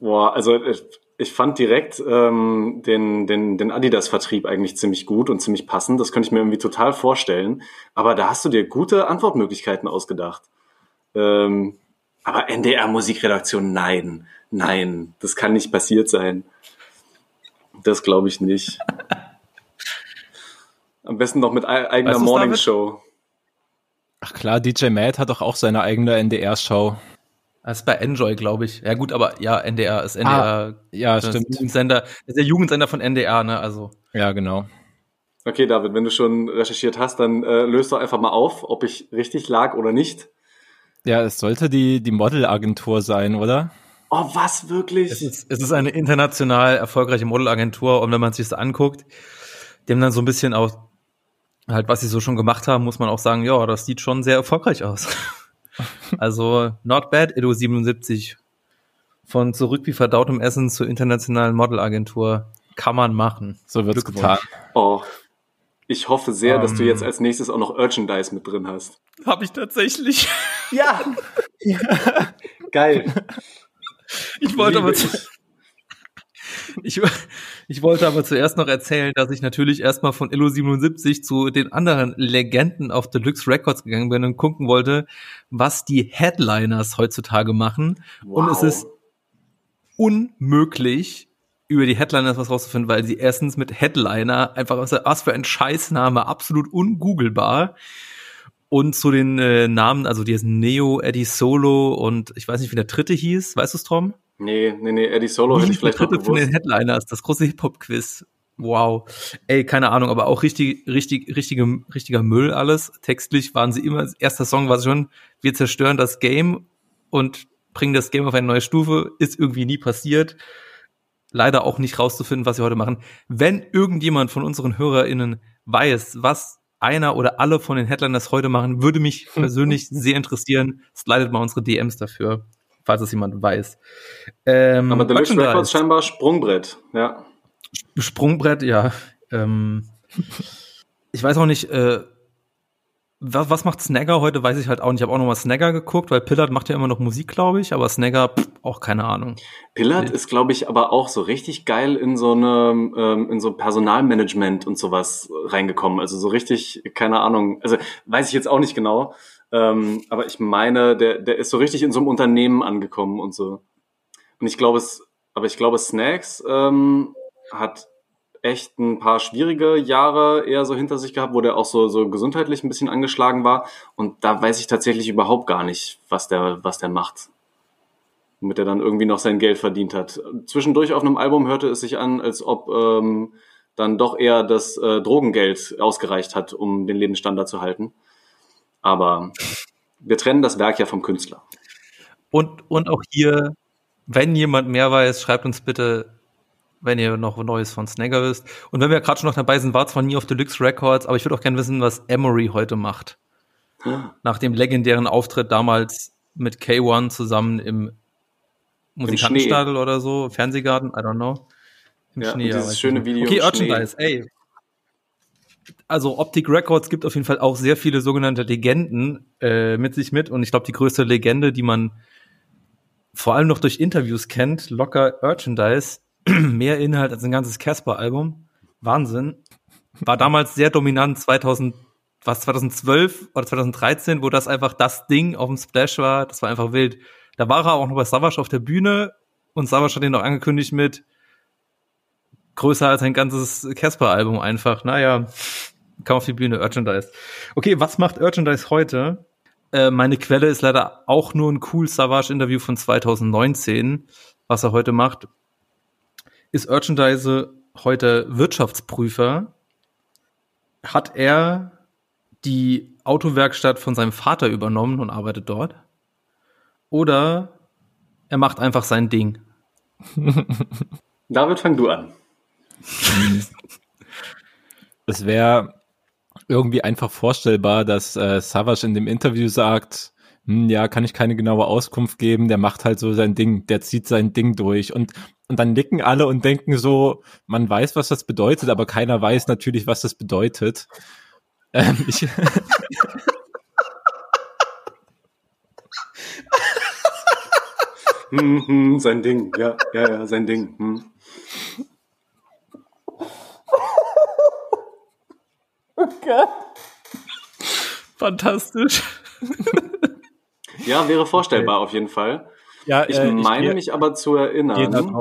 Boah, also äh, ich fand direkt ähm, den, den, den Adidas-Vertrieb eigentlich ziemlich gut und ziemlich passend. Das könnte ich mir irgendwie total vorstellen. Aber da hast du dir gute Antwortmöglichkeiten ausgedacht. Ähm, aber NDR-Musikredaktion, nein, nein, das kann nicht passiert sein. Das glaube ich nicht. Am besten noch mit eigener Morningshow. Ach klar, DJ Matt hat doch auch seine eigene NDR-Show. Das ist bei Enjoy, glaube ich. Ja gut, aber ja, NDR ist NDR. Ah, ja, das stimmt. Jugendsender, das ist der Jugendsender von NDR, ne? Also. Ja, genau. Okay, David, wenn du schon recherchiert hast, dann äh, löst doch einfach mal auf, ob ich richtig lag oder nicht. Ja, es sollte die, die Modelagentur sein, oder? Oh, was wirklich? Es ist, es ist eine international erfolgreiche Modelagentur und wenn man sich das anguckt, die haben dann so ein bisschen auch halt, was sie so schon gemacht haben, muss man auch sagen, ja, das sieht schon sehr erfolgreich aus. also, not bad, Edo 77. Von zurück wie verdautem Essen zur internationalen Modelagentur. Kann man machen. So wird's getan. Oh, ich hoffe sehr, dass du Ähm. jetzt als nächstes auch noch Merchandise mit drin hast. Habe ich tatsächlich. Ja! Geil. Ich wollte Liebe aber zu, ich, ich wollte aber zuerst noch erzählen, dass ich natürlich erstmal von Illo 77 zu den anderen Legenden auf Deluxe Records gegangen bin und gucken wollte, was die Headliners heutzutage machen. Und es Wow. ist unmöglich, über die Headliners was rauszufinden, weil sie erstens mit Headliner einfach was, für ein Scheißname, absolut ungoogelbar. Und zu den äh, Namen, also die ist Neo, Eddie Solo und ich weiß nicht, wie der dritte hieß. Weißt du es, Tom? Nee, nee, nee, Eddie Solo Wie hätte ich vielleicht noch dritte von den gewusst. Headliners? Das große Hip-Hop-Quiz. Wow. Ey, keine Ahnung, aber auch richtig, richtig, richtige, richtiger Müll alles. Textlich waren sie immer, erster Song war schon, wir zerstören das Game und bringen das Game auf eine neue Stufe. Ist irgendwie nie passiert. Leider auch nicht rauszufinden, was sie heute machen. Wenn irgendjemand von unseren HörerInnen weiß, was einer oder alle von den Headliners heute machen, würde mich persönlich sehr interessieren. Slidet mal unsere DMs dafür, falls es jemand weiß. Ähm, Aber Deluxe. Records scheinbar Sprungbrett, ja. Sprungbrett, ja. Ähm, ich weiß auch nicht, äh, was, was macht Snagger heute, weiß ich halt auch nicht. Ich habe auch noch mal Snagger geguckt, weil Pillard macht ja immer noch Musik, glaube ich, aber Snagger, pff, auch keine Ahnung. Pillard Nee. ist, glaube ich, aber auch so richtig geil in so eine, ähm, in so Personalmanagement und sowas reingekommen. Also so richtig, keine Ahnung, also weiß ich jetzt auch nicht genau. Ähm, aber ich meine, der, der ist so richtig in so einem Unternehmen angekommen und so. Und ich glaube es, aber ich glaube, Snacks ähm, hat echt ein paar schwierige Jahre eher so hinter sich gehabt, wo der auch so, so gesundheitlich ein bisschen angeschlagen war. Und da weiß ich tatsächlich überhaupt gar nicht, was der, was der macht. Womit er dann irgendwie noch sein Geld verdient hat. Zwischendurch auf einem Album hörte es sich an, als ob ähm, dann doch eher das äh, Drogengeld ausgereicht hat, um den Lebensstandard zu halten. Aber wir trennen das Werk ja vom Künstler. Und, und auch hier, wenn jemand mehr weiß, schreibt uns bitte, wenn ihr noch Neues von Snagger wisst. Und wenn wir gerade schon noch dabei sind, war zwar nie auf Deluxe Records, aber ich würde auch gerne wissen, was Emery heute macht. Nach dem legendären Auftritt damals mit K1 zusammen im Musikantenstadel oder so, Fernsehgarten, I don't know. Im Ja, und dieses schöne. Video Okay, Merchandise, ey. Also Optic Records gibt auf jeden Fall auch sehr viele sogenannte Legenden äh, mit sich mit und ich glaube, die größte Legende, die man vor allem noch durch Interviews kennt, locker Merchandise, mehr Inhalt als ein ganzes Casper-Album. Wahnsinn. War damals sehr dominant 2000, was 2012 oder 2013, wo das einfach das Ding auf dem Splash war. Das war einfach wild. Da war er auch noch bei Savage auf der Bühne und Savage hat ihn noch angekündigt mit größer als ein ganzes Casper-Album einfach. Naja, kam auf die Bühne, Merchandise. Okay, was macht Merchandise heute? Äh, meine Quelle ist leider auch nur ein cool Savage-Interview von 2019. Was er heute macht, ist Merchandise heute Wirtschaftsprüfer. Hat er die Autowerkstatt von seinem Vater übernommen und arbeitet dort? Oder er macht einfach sein Ding? David, fang du an. Es wäre irgendwie einfach vorstellbar, dass äh, Savage in dem Interview sagt, hm, ja, kann ich keine genaue Auskunft geben, der macht halt so sein Ding, der zieht sein Ding durch und und dann nicken alle und denken so, man weiß, was das bedeutet, aber keiner weiß natürlich, was das bedeutet. Ähm, ich, Hm, hm, sein Ding, ja, ja, ja, sein Ding. Hm. Fantastisch. Ja, wäre vorstellbar auf jeden Fall. ja, Ich meine mich aber zu erinnern,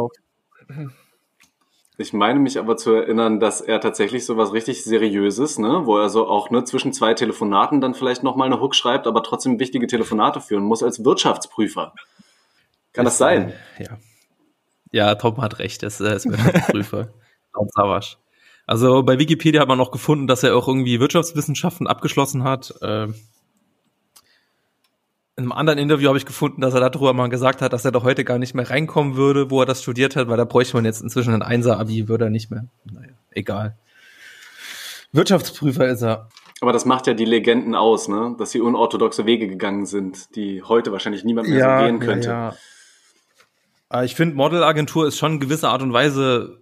ich meine mich aber zu erinnern, dass er tatsächlich so was richtig Seriöses, ne, wo er so auch ne, zwischen zwei Telefonaten dann vielleicht nochmal eine Hook schreibt, aber trotzdem wichtige Telefonate führen muss als Wirtschaftsprüfer. Kann das sein? Ja. Ja, Tom hat recht, das ist Wirtschaftsprüfer. laut Savasch. Also bei Wikipedia hat man auch gefunden, dass er auch irgendwie Wirtschaftswissenschaften abgeschlossen hat. Ähm, in einem anderen Interview habe ich gefunden, dass er darüber mal gesagt hat, dass er doch heute gar nicht mehr reinkommen würde, wo er das studiert hat, weil da bräuchte man jetzt inzwischen ein Einser-Abi, würde er nicht mehr. Naja, egal. Wirtschaftsprüfer ist er. Aber das macht ja die Legenden aus, ne? Dass sie unorthodoxe Wege gegangen sind, die heute wahrscheinlich niemand mehr ja, so gehen könnte. Ja, ja. Aber ich finde, Modelagentur ist schon in gewisser Art und Weise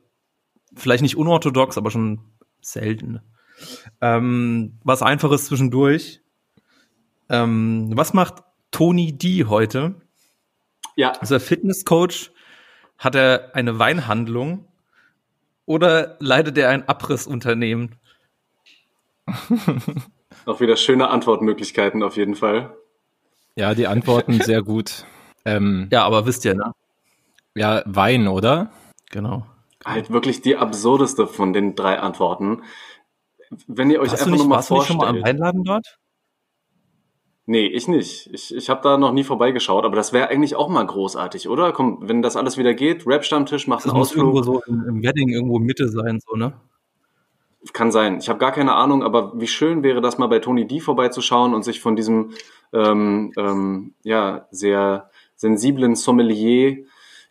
vielleicht nicht unorthodox, aber schon selten. Ähm, was einfaches zwischendurch. Ähm, was macht Tony D heute? Ja. Also der Fitnesscoach, hat er eine Weinhandlung oder leitet er ein Abrissunternehmen? Auch wieder schöne Antwortmöglichkeiten auf jeden Fall. Ja, die Antworten sehr gut. Ähm, Ja, aber wisst ihr, ne? ja, Wein, oder? Genau. Halt wirklich die absurdeste von den drei Antworten. Wenn ihr euch Warst einfach nicht, nur mal warst du schon mal am vorstellt. Weinladen dort? Nee, ich nicht. Ich, ich habe da noch nie vorbeigeschaut, aber das wäre eigentlich auch mal großartig, oder? Komm, wenn das alles wieder geht, Rap-Stammtisch, macht Das einen muss irgendwo Ausflug. so im, im Wedding irgendwo Mitte sein, so, ne? Kann sein. Ich habe gar keine Ahnung, aber wie schön wäre das mal bei Tony D vorbeizuschauen und sich von diesem ähm, ähm, ja sehr sensiblen Sommelier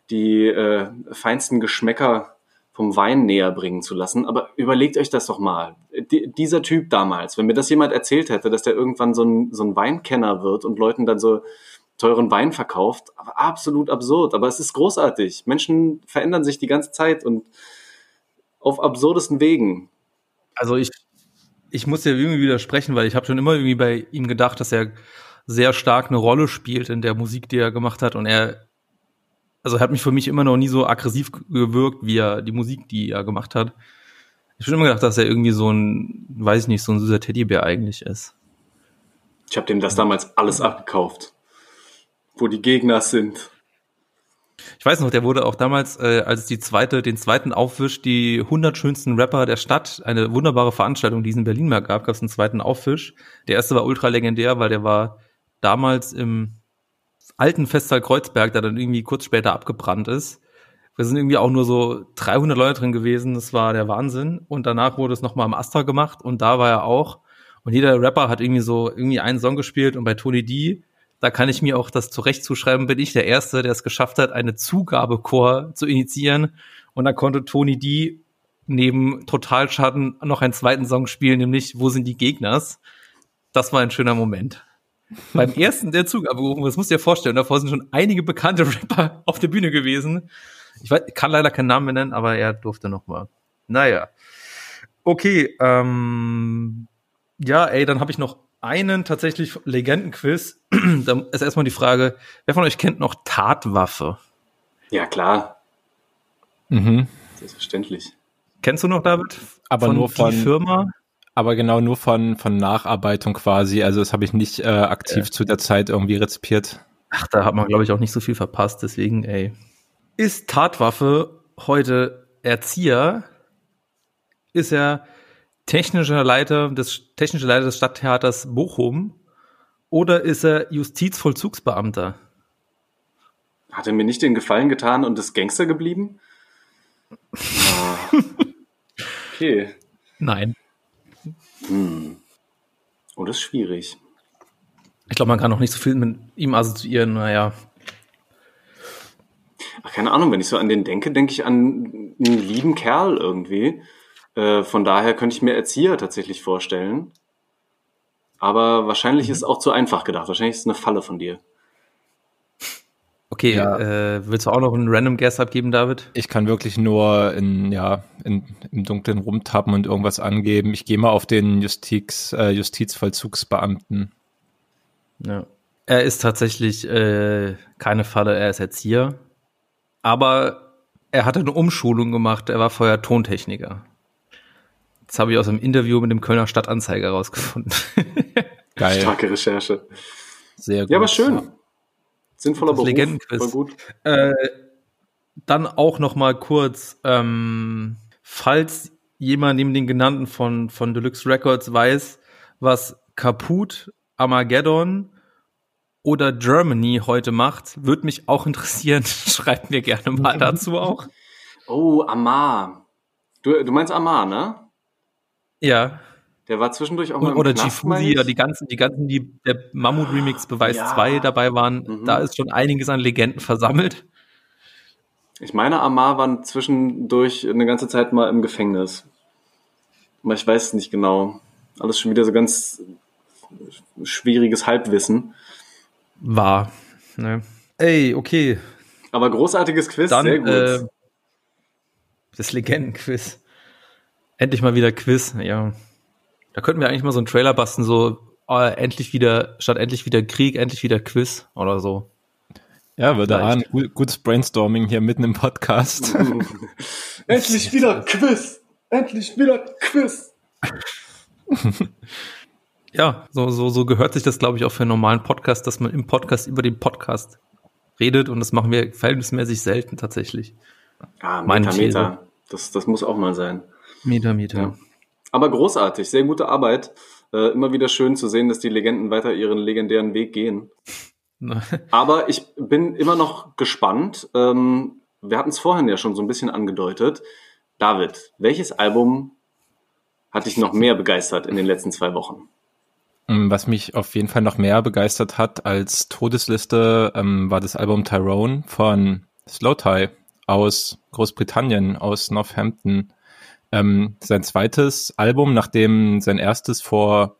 die äh, feinsten Geschmäcker vom Wein näher bringen zu lassen. Aber überlegt euch das doch mal. Die, dieser Typ damals, wenn mir das jemand erzählt hätte, dass der irgendwann so ein, so ein Weinkenner wird und Leuten dann so teuren Wein verkauft, aber absolut absurd. Aber es ist großartig. Menschen verändern sich die ganze Zeit und auf absurdesten Wegen. Also ich, ich muss dir irgendwie widersprechen, weil ich habe schon immer irgendwie bei ihm gedacht, dass er sehr stark eine Rolle spielt in der Musik, die er gemacht hat. Und er, also er hat mich für mich immer noch nie so aggressiv gewirkt, wie er die Musik, die er gemacht hat. Ich habe immer gedacht, dass er irgendwie so ein, weiß ich nicht, so ein süßer Teddybär eigentlich ist. Ich habe dem das damals alles abgekauft. Wo die Gegner sind. Ich weiß noch, der wurde auch damals, äh, als die zweite, den zweiten Aufwisch, die 100 schönsten Rapper der Stadt, eine wunderbare Veranstaltung, die es in Berlin mal gab, gab es einen zweiten Aufwisch. Der erste war ultra legendär, weil der war damals im alten Festsaal Kreuzberg, der dann irgendwie kurz später abgebrannt ist. Wir sind irgendwie auch nur so 300 Leute drin gewesen, das war der Wahnsinn. Und danach wurde es nochmal am Astor gemacht und da war er auch. Und jeder Rapper hat irgendwie so irgendwie einen Song gespielt und bei Tony D, da kann ich mir auch das zurecht zuschreiben, bin ich der Erste, der es geschafft hat, eine Zugabechor zu initiieren. Und da konnte Tony D neben Totalschaden noch einen zweiten Song spielen, nämlich Wo sind die Gegners? Das war ein schöner Moment. Beim ersten der Zugabe gerufen, das musst du dir vorstellen, davor sind schon einige bekannte Rapper auf der Bühne gewesen. Ich weiß, kann leider keinen Namen mehr nennen, aber er durfte noch mal. Naja. Okay, ähm, ja, ey, dann habe ich noch einen tatsächlich Legendenquiz. da ist erstmal die Frage, wer von euch kennt noch Tatwaffe? Ja, klar. Mhm. Selbstverständlich. Kennst du noch, David? Aber nur von- die Firma? Aber genau nur von, von Nacharbeitung quasi. Also das habe ich nicht äh, aktiv zu der Zeit irgendwie rezipiert. Ach, da hat man, glaube ich, auch nicht so viel verpasst, deswegen, ey. Ist Tatwaffe heute Erzieher? Ist er technischer Leiter des, technischer Leiter des Stadttheaters Bochum? Oder ist er Justizvollzugsbeamter? Hat er mir nicht den Gefallen getan und ist Gangster geblieben? Ah. Okay. Nein. Hm. Oh, das ist schwierig. Ich glaube, man kann noch nicht so viel mit ihm assoziieren, naja. Ach, keine Ahnung, wenn ich so an den denke, denke ich an einen lieben Kerl irgendwie. Äh, von daher könnte ich mir Erzieher tatsächlich vorstellen. Aber wahrscheinlich ist es auch zu einfach gedacht. Wahrscheinlich ist es eine Falle von dir. Okay, Ja. äh, willst du auch noch einen Random Guess abgeben, David? Ich kann wirklich nur in, ja, in, im Dunkeln rumtappen und irgendwas angeben. Ich gehe mal auf den Justiz, äh, Justizvollzugsbeamten. Ja. Er ist tatsächlich äh, keine Falle, er ist Erzieher. Aber er hatte eine Umschulung gemacht, er war vorher Tontechniker. Das habe ich aus einem Interview mit dem Kölner Stadtanzeiger rausgefunden. Geil. Starke Recherche. Sehr gut. Ja, aber schön. Sinnvoller Das Beruf. Legendenquiz. Voll gut. Äh, dann auch noch mal kurz, ähm, falls jemand neben den genannten von, von Deluxe Records weiß, was Kaput, Armageddon oder Germany heute macht, würde mich auch interessieren. Schreibt mir gerne mal dazu auch. Oh, Amar. Du, du meinst Amar, ne? Ja. Der war zwischendurch auch mal im Oder Gifusi, ja, die ganzen, die ganzen, die der Mammut-Remix Beweis Ja. 2 dabei waren, Mhm. da ist schon einiges an Legenden versammelt. Ich meine, Amar war zwischendurch eine ganze Zeit mal im Gefängnis. Aber ich weiß es nicht genau. Alles schon wieder so ganz schwieriges Halbwissen. War. Ne? Ey, okay. Aber großartiges Quiz, Dann sehr gut. Äh, das Legendenquiz. Endlich mal wieder Quiz, ja. Da könnten wir eigentlich mal so einen Trailer basteln, so äh, endlich wieder, statt endlich wieder Krieg, endlich wieder Quiz oder so. Ja, würde gut, gutes Brainstorming hier mitten im Podcast. Endlich wieder Quiz! Endlich wieder Quiz! Ja, so, so, so gehört sich das, glaube ich, auch für einen normalen Podcast, dass man im Podcast über den Podcast redet und das machen wir verhältnismäßig selten tatsächlich. Ah, Meine Meter, Meter. Das, das muss auch mal sein. Meter, Meter. Ja. Aber großartig, sehr gute Arbeit. Äh, immer wieder schön zu sehen, dass die Legenden weiter ihren legendären Weg gehen. Aber ich bin immer noch gespannt. Ähm, wir hatten es vorhin ja schon so ein bisschen angedeutet. David, welches Album hat dich noch mehr begeistert in den letzten zwei Wochen? Ähm, Was mich auf jeden Fall noch mehr begeistert hat als Todesliste, ähm, war das Album Tyrone von Slow Tie aus Großbritannien, aus Northampton. Ähm, sein zweites Album, nachdem sein erstes vor,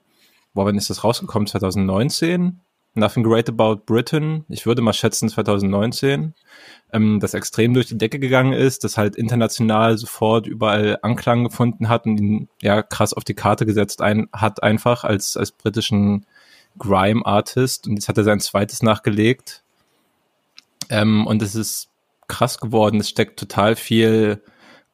boah, wann ist das rausgekommen? 2019? Nothing Great About Britain. Ich würde mal schätzen 2019. Ähm, das extrem durch die Decke gegangen ist, das halt international sofort überall Anklang gefunden hat und ihn ja krass auf die Karte gesetzt ein, hat einfach als, als britischen Grime-Artist. Und jetzt hat er sein zweites nachgelegt. Ähm, und es ist krass geworden. Es steckt total viel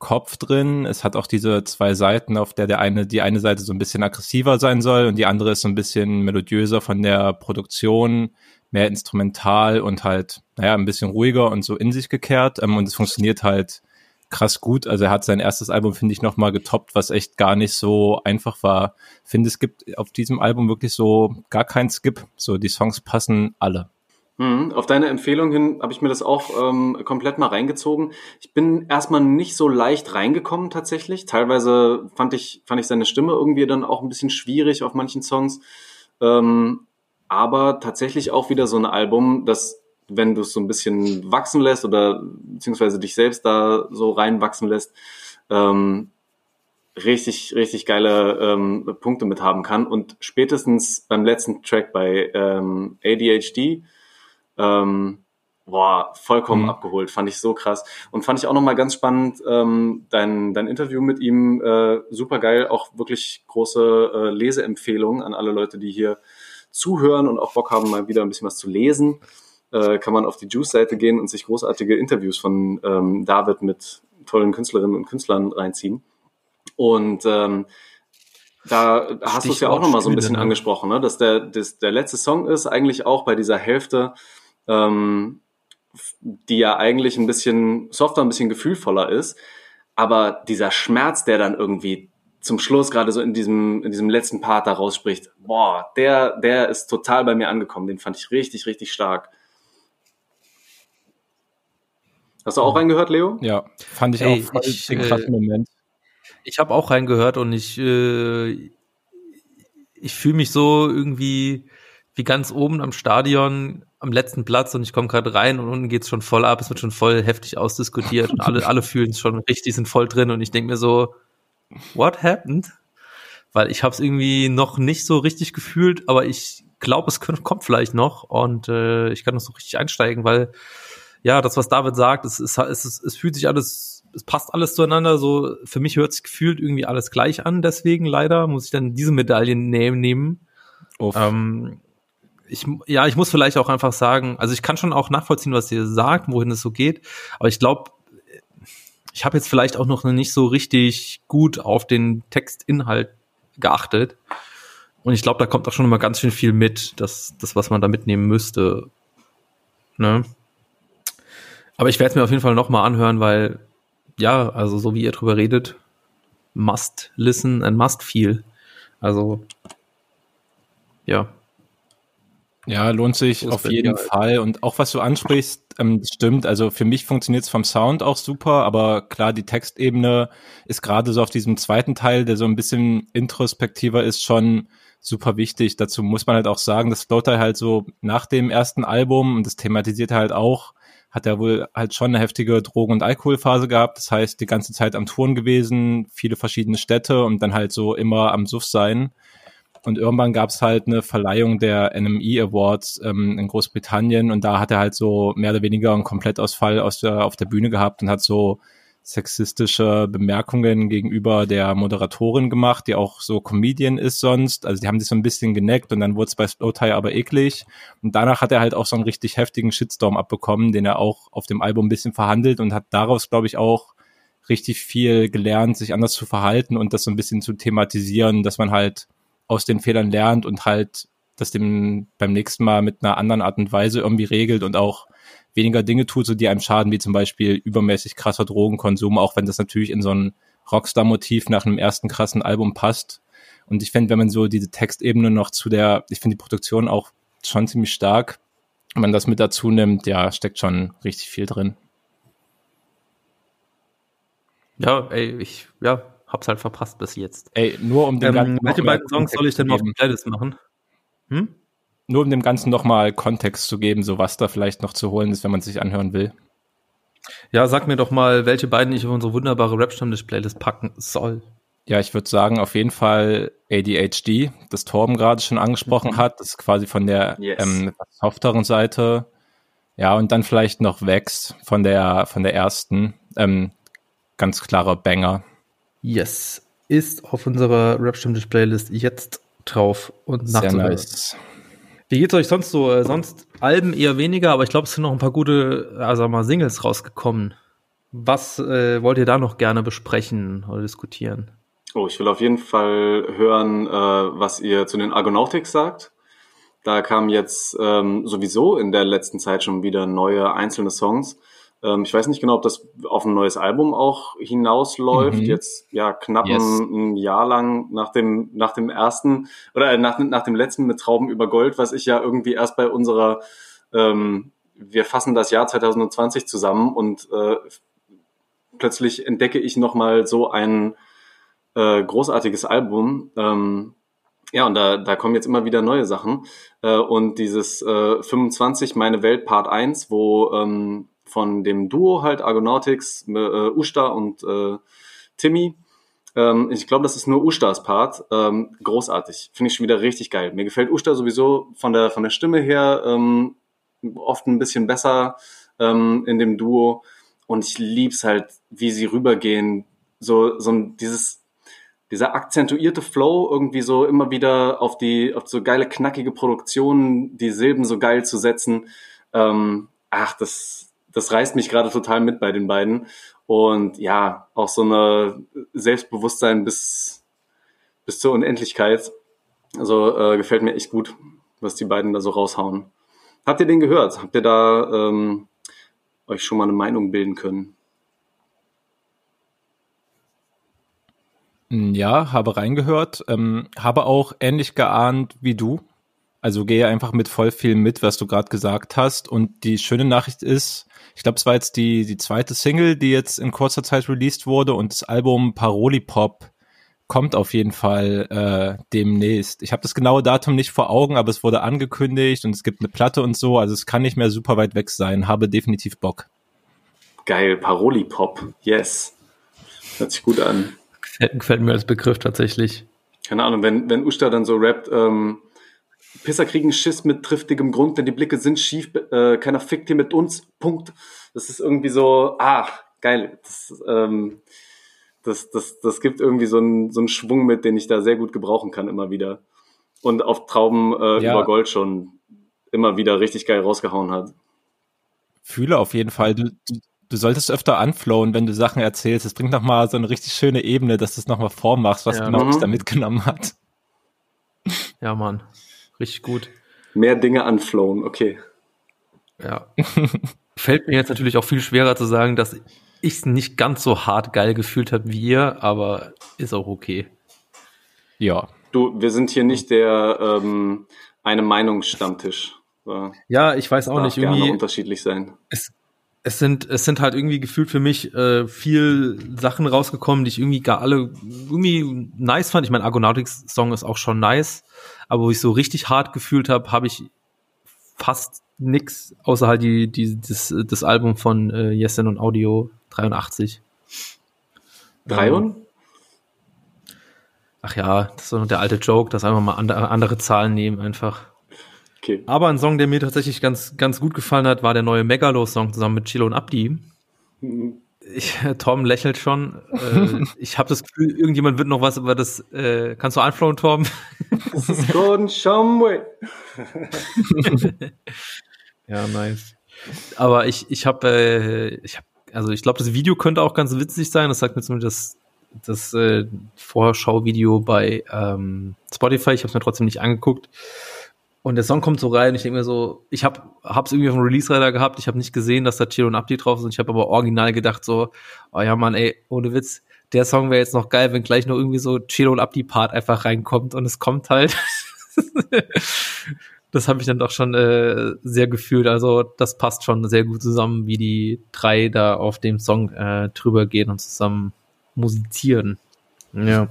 Kopf drin. Es hat auch diese zwei Seiten, auf der der eine, die eine Seite so ein bisschen aggressiver sein soll und die andere ist so ein bisschen melodiöser von der Produktion, mehr instrumental und halt, naja, ein bisschen ruhiger und so in sich gekehrt. Ähm, und es funktioniert halt krass gut. Also er hat sein erstes Album, finde ich, nochmal getoppt, was echt gar nicht so einfach war. Finde, es gibt auf diesem Album wirklich so gar keinen Skip. So, die Songs passen alle. Mhm, auf deine Empfehlung hin habe ich mir das auch ähm, komplett mal reingezogen. Ich bin erstmal nicht so leicht reingekommen tatsächlich. Teilweise fand ich, fand ich seine Stimme irgendwie dann auch ein bisschen schwierig auf manchen Songs. Ähm, aber tatsächlich auch wieder so ein Album, das, wenn du es so ein bisschen wachsen lässt oder beziehungsweise dich selbst da so reinwachsen lässt, ähm, richtig, richtig geile ähm, Punkte mit haben kann. Und spätestens beim letzten Track bei ähm, ADHD, ähm, boah, vollkommen Mhm. abgeholt, fand ich so krass. Und fand ich auch nochmal ganz spannend, ähm, dein, dein Interview mit ihm, äh, super geil, auch wirklich große äh, Leseempfehlungen an alle Leute, die hier zuhören und auch Bock haben, mal wieder ein bisschen was zu lesen. Äh, kann man auf die Juice-Seite gehen und sich großartige Interviews von ähm, David mit tollen Künstlerinnen und Künstlern reinziehen. Und ähm, da hast du es ja auch nochmal so ein bisschen ne? angesprochen, ne? dass der, das, der letzte Song ist eigentlich auch bei dieser Hälfte, ähm, die ja eigentlich ein bisschen softer, ein bisschen gefühlvoller ist, aber dieser Schmerz, der dann irgendwie zum Schluss gerade so in diesem, in diesem letzten Part da rausspricht, boah, der, der ist total bei mir angekommen. Den fand ich richtig, richtig stark. Hast du auch reingehört, Leo? Ja, fand ich Ey, auch voll ich, den äh, krassen Moment. Ich habe auch reingehört und ich, äh, ich fühle mich so irgendwie wie ganz oben am Stadion am letzten Platz und ich komme gerade rein und unten geht's schon voll ab, es wird schon voll heftig ausdiskutiert und alle, alle fühlen es schon richtig, sind voll drin und ich denke mir so, what happened? Weil ich habe es irgendwie noch nicht so richtig gefühlt, aber ich glaube, es kommt vielleicht noch und äh, ich kann das so richtig einsteigen, weil ja, das, was David sagt, es, es, es, es, fühlt sich alles, es passt alles zueinander. So, für mich hört sich gefühlt irgendwie alles gleich an, deswegen leider muss ich dann diese Medaillen nehmen. Ähm, ich, ja, ich muss vielleicht auch einfach sagen, also ich kann schon auch nachvollziehen, was ihr sagt, wohin es so geht, aber ich glaube, ich habe jetzt vielleicht auch noch nicht so richtig gut auf den Textinhalt geachtet. Und ich glaube, da kommt auch schon immer ganz schön viel mit, das, das was man da mitnehmen müsste. Ne? Aber ich werde es mir auf jeden Fall nochmal anhören, weil, ja, also so wie ihr drüber redet, must listen and must feel. Also, ja. Ja, lohnt sich auf jeden Fall. Und auch was du ansprichst, ähm, stimmt. Also für mich funktioniert es vom Sound auch super, aber klar, die Textebene ist gerade so auf diesem zweiten Teil, der so ein bisschen introspektiver ist, schon super wichtig. Dazu muss man halt auch sagen, dass Floater halt so nach dem ersten Album, und das thematisiert halt auch, hat er wohl halt schon eine heftige Drogen- und Alkoholphase gehabt. Das heißt, die ganze Zeit am Touren gewesen, viele verschiedene Städte und dann halt so immer am Suff sein. Und irgendwann gab es halt eine Verleihung der NME Awards ähm, in Großbritannien und da hat er halt so mehr oder weniger einen Komplettausfall aus der, auf der Bühne gehabt und hat so sexistische Bemerkungen gegenüber der Moderatorin gemacht, die auch so Comedian ist sonst. Also die haben sich so ein bisschen geneckt und dann wurde es bei Slowtie aber eklig. Und danach hat er halt auch so einen richtig heftigen Shitstorm abbekommen, den er auch auf dem Album ein bisschen verhandelt und hat daraus, glaube ich, auch richtig viel gelernt, sich anders zu verhalten und das so ein bisschen zu thematisieren, dass man halt aus den Fehlern lernt und halt das dem beim nächsten Mal mit einer anderen Art und Weise irgendwie regelt und auch weniger Dinge tut, so die einem schaden, wie zum Beispiel übermäßig krasser Drogenkonsum, auch wenn das natürlich in so ein Rockstar-Motiv nach einem ersten krassen Album passt. Und ich finde, wenn man so diese Textebene noch zu der, ich finde die Produktion auch schon ziemlich stark, wenn man das mit dazu nimmt, ja, steckt schon richtig viel drin. Ja, ey, ich, ja, hab's halt verpasst bis jetzt. Ey, nur um den ähm, ganzen Welche beiden Songs soll ich denn mal auf die Playlist machen? Hm? Nur um dem Ganzen nochmal Kontext zu geben, so was da vielleicht noch zu holen ist, wenn man sich anhören will. Ja, sag mir doch mal, welche beiden ich auf unsere wunderbare Rap-Stammtisch-Playlist packen soll. Ja, ich würde sagen, auf jeden Fall ADHD, das Torben gerade schon angesprochen mhm. hat. Das ist quasi von der yes. ähm, softeren Seite. Ja, und dann vielleicht noch Vex von der, von der ersten. Ähm, ganz klarer Banger. Yes. Ist auf unserer Rap-Stammtisch-Playlist jetzt drauf und Sehr nice. Wie geht's euch sonst so? Äh, sonst Alben eher weniger, aber ich glaube, es sind noch ein paar gute, also mal Singles rausgekommen. Was äh, wollt ihr da noch gerne besprechen oder diskutieren? Oh, ich will auf jeden Fall hören, äh, was ihr zu den Argonautics sagt. Da kamen jetzt ähm, sowieso in der letzten Zeit schon wieder neue einzelne Songs. Ähm, ich weiß nicht genau, ob das auf ein neues Album auch hinausläuft. Mhm. Jetzt ja knapp yes. ein, ein, Jahr lang nach dem nach dem ersten oder nach, nach dem letzten mit Trauben über Gold, was ich ja irgendwie erst bei unserer ähm, wir fassen das Jahr 2020 zusammen und äh, plötzlich entdecke ich noch mal so ein äh, großartiges Album. Ähm, ja, und da, da kommen jetzt immer wieder neue Sachen. Äh, und dieses äh, 25, Meine Welt Part 1, wo ähm, von dem Duo halt Argonautics, äh, Usta und äh, Timmy. Ähm, ich glaube, das ist nur Ustas Part. Ähm, großartig. Finde ich schon wieder richtig geil. Mir gefällt Usta sowieso von der, von der Stimme her ähm, oft ein bisschen besser ähm, in dem Duo. Und ich lieb's halt, wie sie rübergehen. So, so dieses, dieser akzentuierte Flow irgendwie so immer wieder auf die, auf so geile, knackige Produktionen, die Silben so geil zu setzen. Ähm, ach, das, das reißt mich gerade total mit bei den beiden. Und ja, auch so eine Selbstbewusstsein bis, bis zur Unendlichkeit. Also äh, gefällt mir echt gut, was die beiden da so raushauen. Habt ihr den gehört? Habt ihr da ähm, euch schon mal eine Meinung bilden können? Ja, habe reingehört, ähm, habe auch ähnlich geahnt wie du. Also gehe einfach mit voll viel mit, was du gerade gesagt hast. Und die schöne Nachricht ist, ich glaube, es war jetzt die, die zweite Single, die jetzt in kurzer Zeit released wurde und das Album Paroli Pop kommt auf jeden Fall äh, demnächst. Ich habe das genaue Datum nicht vor Augen, aber es wurde angekündigt und es gibt eine Platte und so. Also es kann nicht mehr super weit weg sein. Habe definitiv Bock. Geil, Paroli Pop, yes. Hört sich gut an. Gefällt, gefällt mir als Begriff tatsächlich. Keine Ahnung, wenn, wenn Usta dann so rappt, ähm, Pisser kriegen Schiss mit triftigem Grund, denn die Blicke sind schief, äh, keiner fickt hier mit uns, Punkt. Das ist irgendwie so, ah, geil. Das, ähm, das, das, das gibt irgendwie so einen, so einen Schwung mit, den ich da sehr gut gebrauchen kann immer wieder. Und auf Trauben äh, ja. über Gold schon immer wieder richtig geil rausgehauen hat. Fühle auf jeden Fall. Du, du, du solltest öfter anflowen, wenn du Sachen erzählst. Es bringt nochmal so eine richtig schöne Ebene, dass du es nochmal vormachst, was ja. genau dich mhm. da mitgenommen hat. Ja, Mann. Richtig gut. Mehr Dinge anflown, okay. Ja. Fällt mir jetzt natürlich auch viel schwerer zu sagen, dass ich es nicht ganz so hart geil gefühlt habe wie ihr, aber ist auch okay. Ja. Du, wir sind hier nicht der ähm, eine Meinungsstammtisch. Ja, ich weiß auch nicht. Irgendwie, unterschiedlich sein. es, es sind, es sind halt irgendwie gefühlt für mich äh, viel Sachen rausgekommen, die ich irgendwie gar alle irgendwie nice fand. Ich meine, Argonautics Song ist auch schon nice, aber wo ich so richtig hart gefühlt habe, habe ich fast nix, außer halt die, die, das, das Album von äh, Yesin und Audio 83. Drei Ähm, und? Ach ja, das ist so der alte Joke, dass einfach mal andere Zahlen nehmen einfach. Okay. Aber ein Song, der mir tatsächlich ganz, ganz gut gefallen hat, war der neue Megalo-Song zusammen mit Chilo und Abdi. Ich, Tom lächelt schon. Äh, ich habe das Gefühl, irgendjemand wird noch was über das. Äh, kannst du einflowen, Tom? Das ist Gordon Shumway. Ja, nice. Aber ich, ich habe, äh, ich hab, also ich glaube, das Video könnte auch ganz witzig sein. Das sagt mir zumindest das, das äh, Vorschau-Video bei ähm, Spotify. Ich habe es mir trotzdem nicht angeguckt. Und der Song kommt so rein. Ich denke mir so, ich habe hab's irgendwie auf dem Release-Radar gehabt. Ich habe nicht gesehen, dass da Chilo und Abdi drauf sind. Ich habe aber original gedacht so, oh ja, Mann, ey, ohne Witz. Der Song wäre jetzt noch geil, wenn gleich noch irgendwie so Chilo und Abdi Part einfach reinkommt und es kommt halt. das habe ich dann doch schon äh, sehr gefühlt. Also das passt schon sehr gut zusammen, wie die drei da auf dem Song äh, drüber gehen und zusammen musizieren. Ja.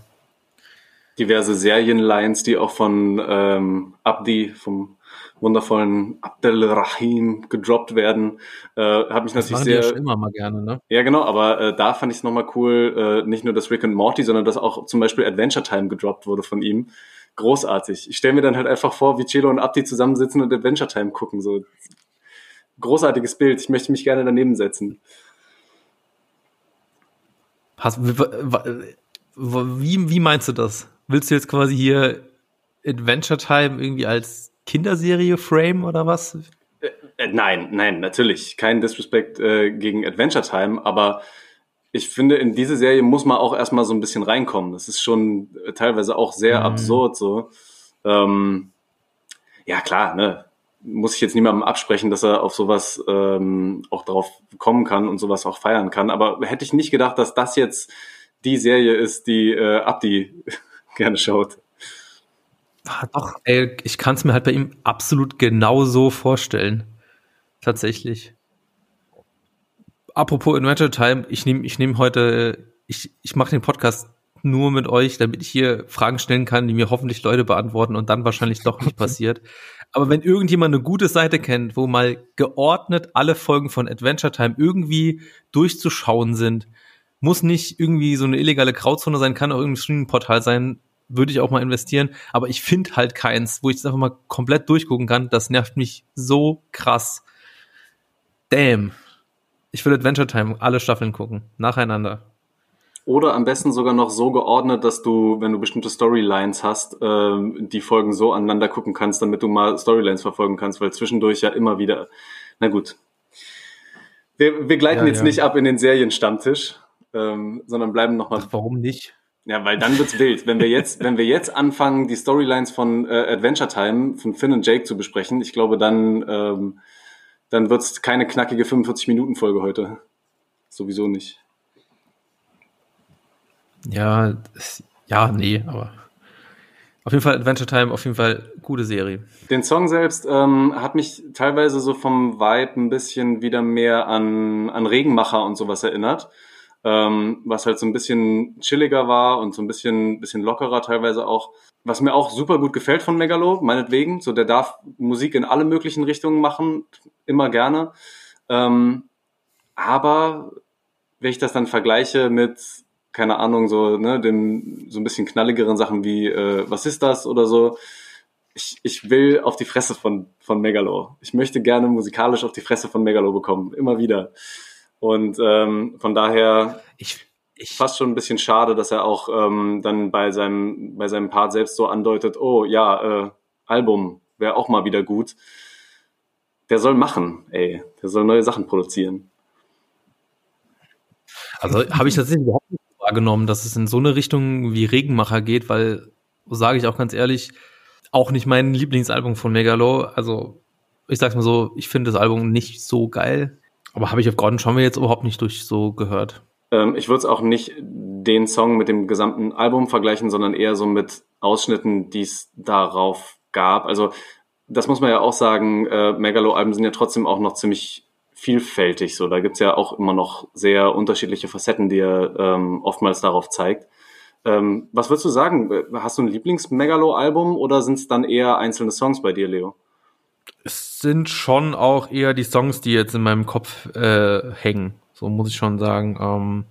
Diverse Serienlines, die auch von ähm, Abdi, vom wundervollen Abdel Rahim gedroppt werden. Äh, hat mich Das natürlich machen die ja sehr. schon immer mal gerne, ne? Ja, genau, aber äh, da fand ich es nochmal cool, äh, nicht nur, dass Rick und Morty, sondern dass auch zum Beispiel Adventure Time gedroppt wurde von ihm. Großartig. Ich stelle mir dann halt einfach vor, wie Chelo und Abdi zusammensitzen und Adventure Time gucken. So großartiges Bild. Ich möchte mich gerne daneben setzen. Hast, wie, wie meinst du das? Willst du jetzt quasi hier Adventure Time irgendwie als Kinderserie frame oder was? Äh, nein, nein, natürlich. Kein Disrespect äh, gegen Adventure Time, aber ich finde, in diese Serie muss man auch erstmal so ein bisschen reinkommen. Das ist schon äh, teilweise auch sehr Mhm. absurd so. Ähm, ja, klar, ne? Muss ich jetzt niemandem absprechen, dass er auf sowas ähm, auch drauf kommen kann und sowas auch feiern kann. Aber hätte ich nicht gedacht, dass das jetzt die Serie ist, die äh, Abdi gerne schaut. Ah, doch, ey, ich kann es mir halt bei ihm absolut genauso vorstellen. Tatsächlich. Apropos Adventure Time, ich nehme ich nehm heute, ich, ich mache den Podcast nur mit euch, damit ich hier Fragen stellen kann, die mir hoffentlich Leute beantworten und dann wahrscheinlich doch nicht passiert. Aber wenn irgendjemand eine gute Seite kennt, wo mal geordnet alle Folgen von Adventure Time irgendwie durchzuschauen sind, muss nicht irgendwie so eine illegale Grauzone sein, kann auch irgendein Streaming-Portal sein, würde ich auch mal investieren. Aber ich finde halt keins, wo ich das einfach mal komplett durchgucken kann. Das nervt mich so krass. Damn. Ich will Adventure Time alle Staffeln gucken. Nacheinander. Oder am besten sogar noch so geordnet, dass du, wenn du bestimmte Storylines hast, ähm, die Folgen so aneinander gucken kannst, damit du mal Storylines verfolgen kannst, weil zwischendurch ja immer wieder. Na gut. Wir, wir gleiten Ja, jetzt ja. nicht ab in den Serienstammtisch, ähm, sondern bleiben nochmal. Warum nicht? Ja, weil dann wird's wild. Wenn wir jetzt, wenn wir jetzt anfangen, die Storylines von äh, Adventure Time von Finn und Jake zu besprechen, ich glaube, dann, ähm, dann wird's keine knackige 45-Minuten-Folge heute. Sowieso nicht. Ja, es- ja, nee, aber auf jeden Fall Adventure Time, auf jeden Fall gute Serie. Den Song selbst ähm, hat mich teilweise so vom Vibe ein bisschen wieder mehr an, an Regenmacher und sowas erinnert. Ähm, was halt so ein bisschen chilliger war und so ein bisschen, bisschen lockerer teilweise auch. Was mir auch super gut gefällt von Megalo, meinetwegen. So, der darf Musik in alle möglichen Richtungen machen, immer gerne. Ähm, aber wenn ich das dann vergleiche mit, keine Ahnung, so, ne, dem, so ein bisschen knalligeren Sachen wie, äh, was ist das oder so, ich, ich will auf die Fresse von, von Megalo. Ich möchte gerne musikalisch auf die Fresse von Megalo bekommen. Immer wieder. Und ähm, von daher Ich, ich, fast schon ein bisschen schade, dass er auch ähm, dann bei seinem, bei seinem Part selbst so andeutet, oh ja, äh, Album wäre auch mal wieder gut. Der soll machen, ey. Der soll neue Sachen produzieren. also habe ich tatsächlich überhaupt nicht wahrgenommen, dass es in so eine Richtung wie Regenmacher geht, weil, sage ich auch ganz ehrlich, auch nicht mein Lieblingsalbum von Megalo. Also, ich sag's mal so, ich finde das Album nicht so geil. Aber habe ich auf Gordon schon wir jetzt überhaupt nicht durch so gehört. Ähm, ich würde es auch nicht den Song mit dem gesamten Album vergleichen, sondern eher so mit Ausschnitten, die es darauf gab. Also das muss man ja auch sagen, äh, Megalo-Alben sind ja trotzdem auch noch ziemlich vielfältig. So, da gibt's ja auch immer noch sehr unterschiedliche Facetten, die er ähm, oftmals darauf zeigt. Ähm, was würdest du sagen? Hast du ein Lieblings-Megalo-Album oder sind es dann eher einzelne Songs bei dir, Leo? Es sind schon auch eher die Songs, die jetzt in meinem Kopf äh, hängen. So muss ich schon sagen. Ähm,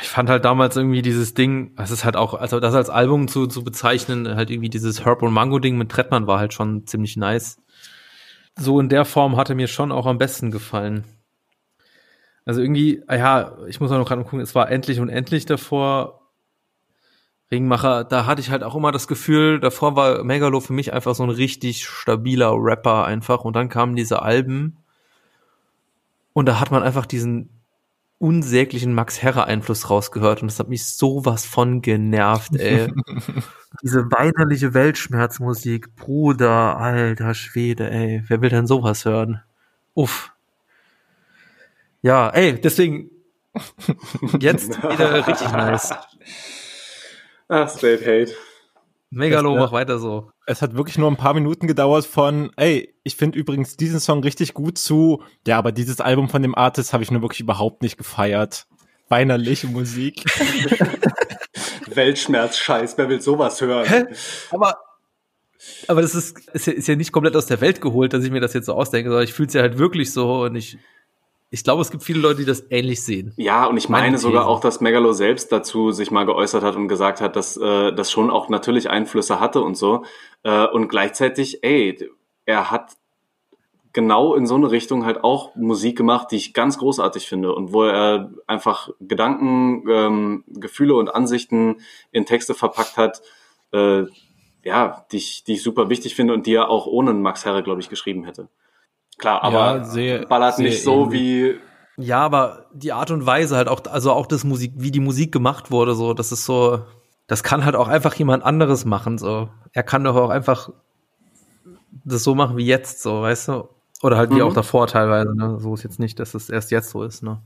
ich fand halt damals irgendwie dieses Ding, es ist halt auch, also das als Album zu, zu bezeichnen, halt irgendwie dieses Herb und Mango Ding mit Trettmann war halt schon ziemlich nice. So in der Form hatte mir schon auch am besten gefallen. Also irgendwie, ah ja, ich muss auch noch gerade gucken, es war endlich und endlich davor. Ringmacher, da hatte ich halt auch immer das Gefühl, davor war Megalo für mich einfach so ein richtig stabiler Rapper einfach und dann kamen diese Alben und da hat man einfach diesen unsäglichen Max Herre Einfluss rausgehört und das hat mich sowas von genervt, ey. Diese weinerliche Weltschmerzmusik, Bruder, alter Schwede, ey. Wer will denn sowas hören? Uff. Ja, ey, deswegen jetzt wieder richtig nice. Ah, Straight Hate. Megalo, mach weiter so. Es hat wirklich nur ein paar Minuten gedauert von, ey, ich finde übrigens diesen Song richtig gut zu, ja, aber dieses Album von dem Artist habe ich nur wirklich überhaupt nicht gefeiert. Weinerliche Musik. Weltschmerz-Scheiß, wer will sowas hören? Hä? Aber, aber das ist, ist, ja, ist ja nicht komplett aus der Welt geholt, dass ich mir das jetzt so ausdenke, sondern ich fühle es ja halt wirklich so und ich, ich glaube, es gibt viele Leute, die das ähnlich sehen. Ja, und ich meine, meine sogar auch, dass Megalo selbst dazu sich mal geäußert hat und gesagt hat, dass äh, das schon auch natürlich Einflüsse hatte und so. Äh, und gleichzeitig, ey, er hat genau in so eine Richtung halt auch Musik gemacht, die ich ganz großartig finde und wo er einfach Gedanken, ähm, Gefühle und Ansichten in Texte verpackt hat, äh, ja, die ich, die ich super wichtig finde und die er auch ohne Max Herre, glaube ich, geschrieben hätte. Klar, aber ja, sehr, ballert sehr nicht so wie. Ja, aber die Art und Weise halt auch, also auch das Musik, wie die Musik gemacht wurde, so, das ist so, das kann halt auch einfach jemand anderes machen, so. Er kann doch auch einfach das so machen wie jetzt, so, weißt du? Oder halt wie mhm. auch davor teilweise, ne? So ist jetzt nicht, dass es erst jetzt so ist, ne?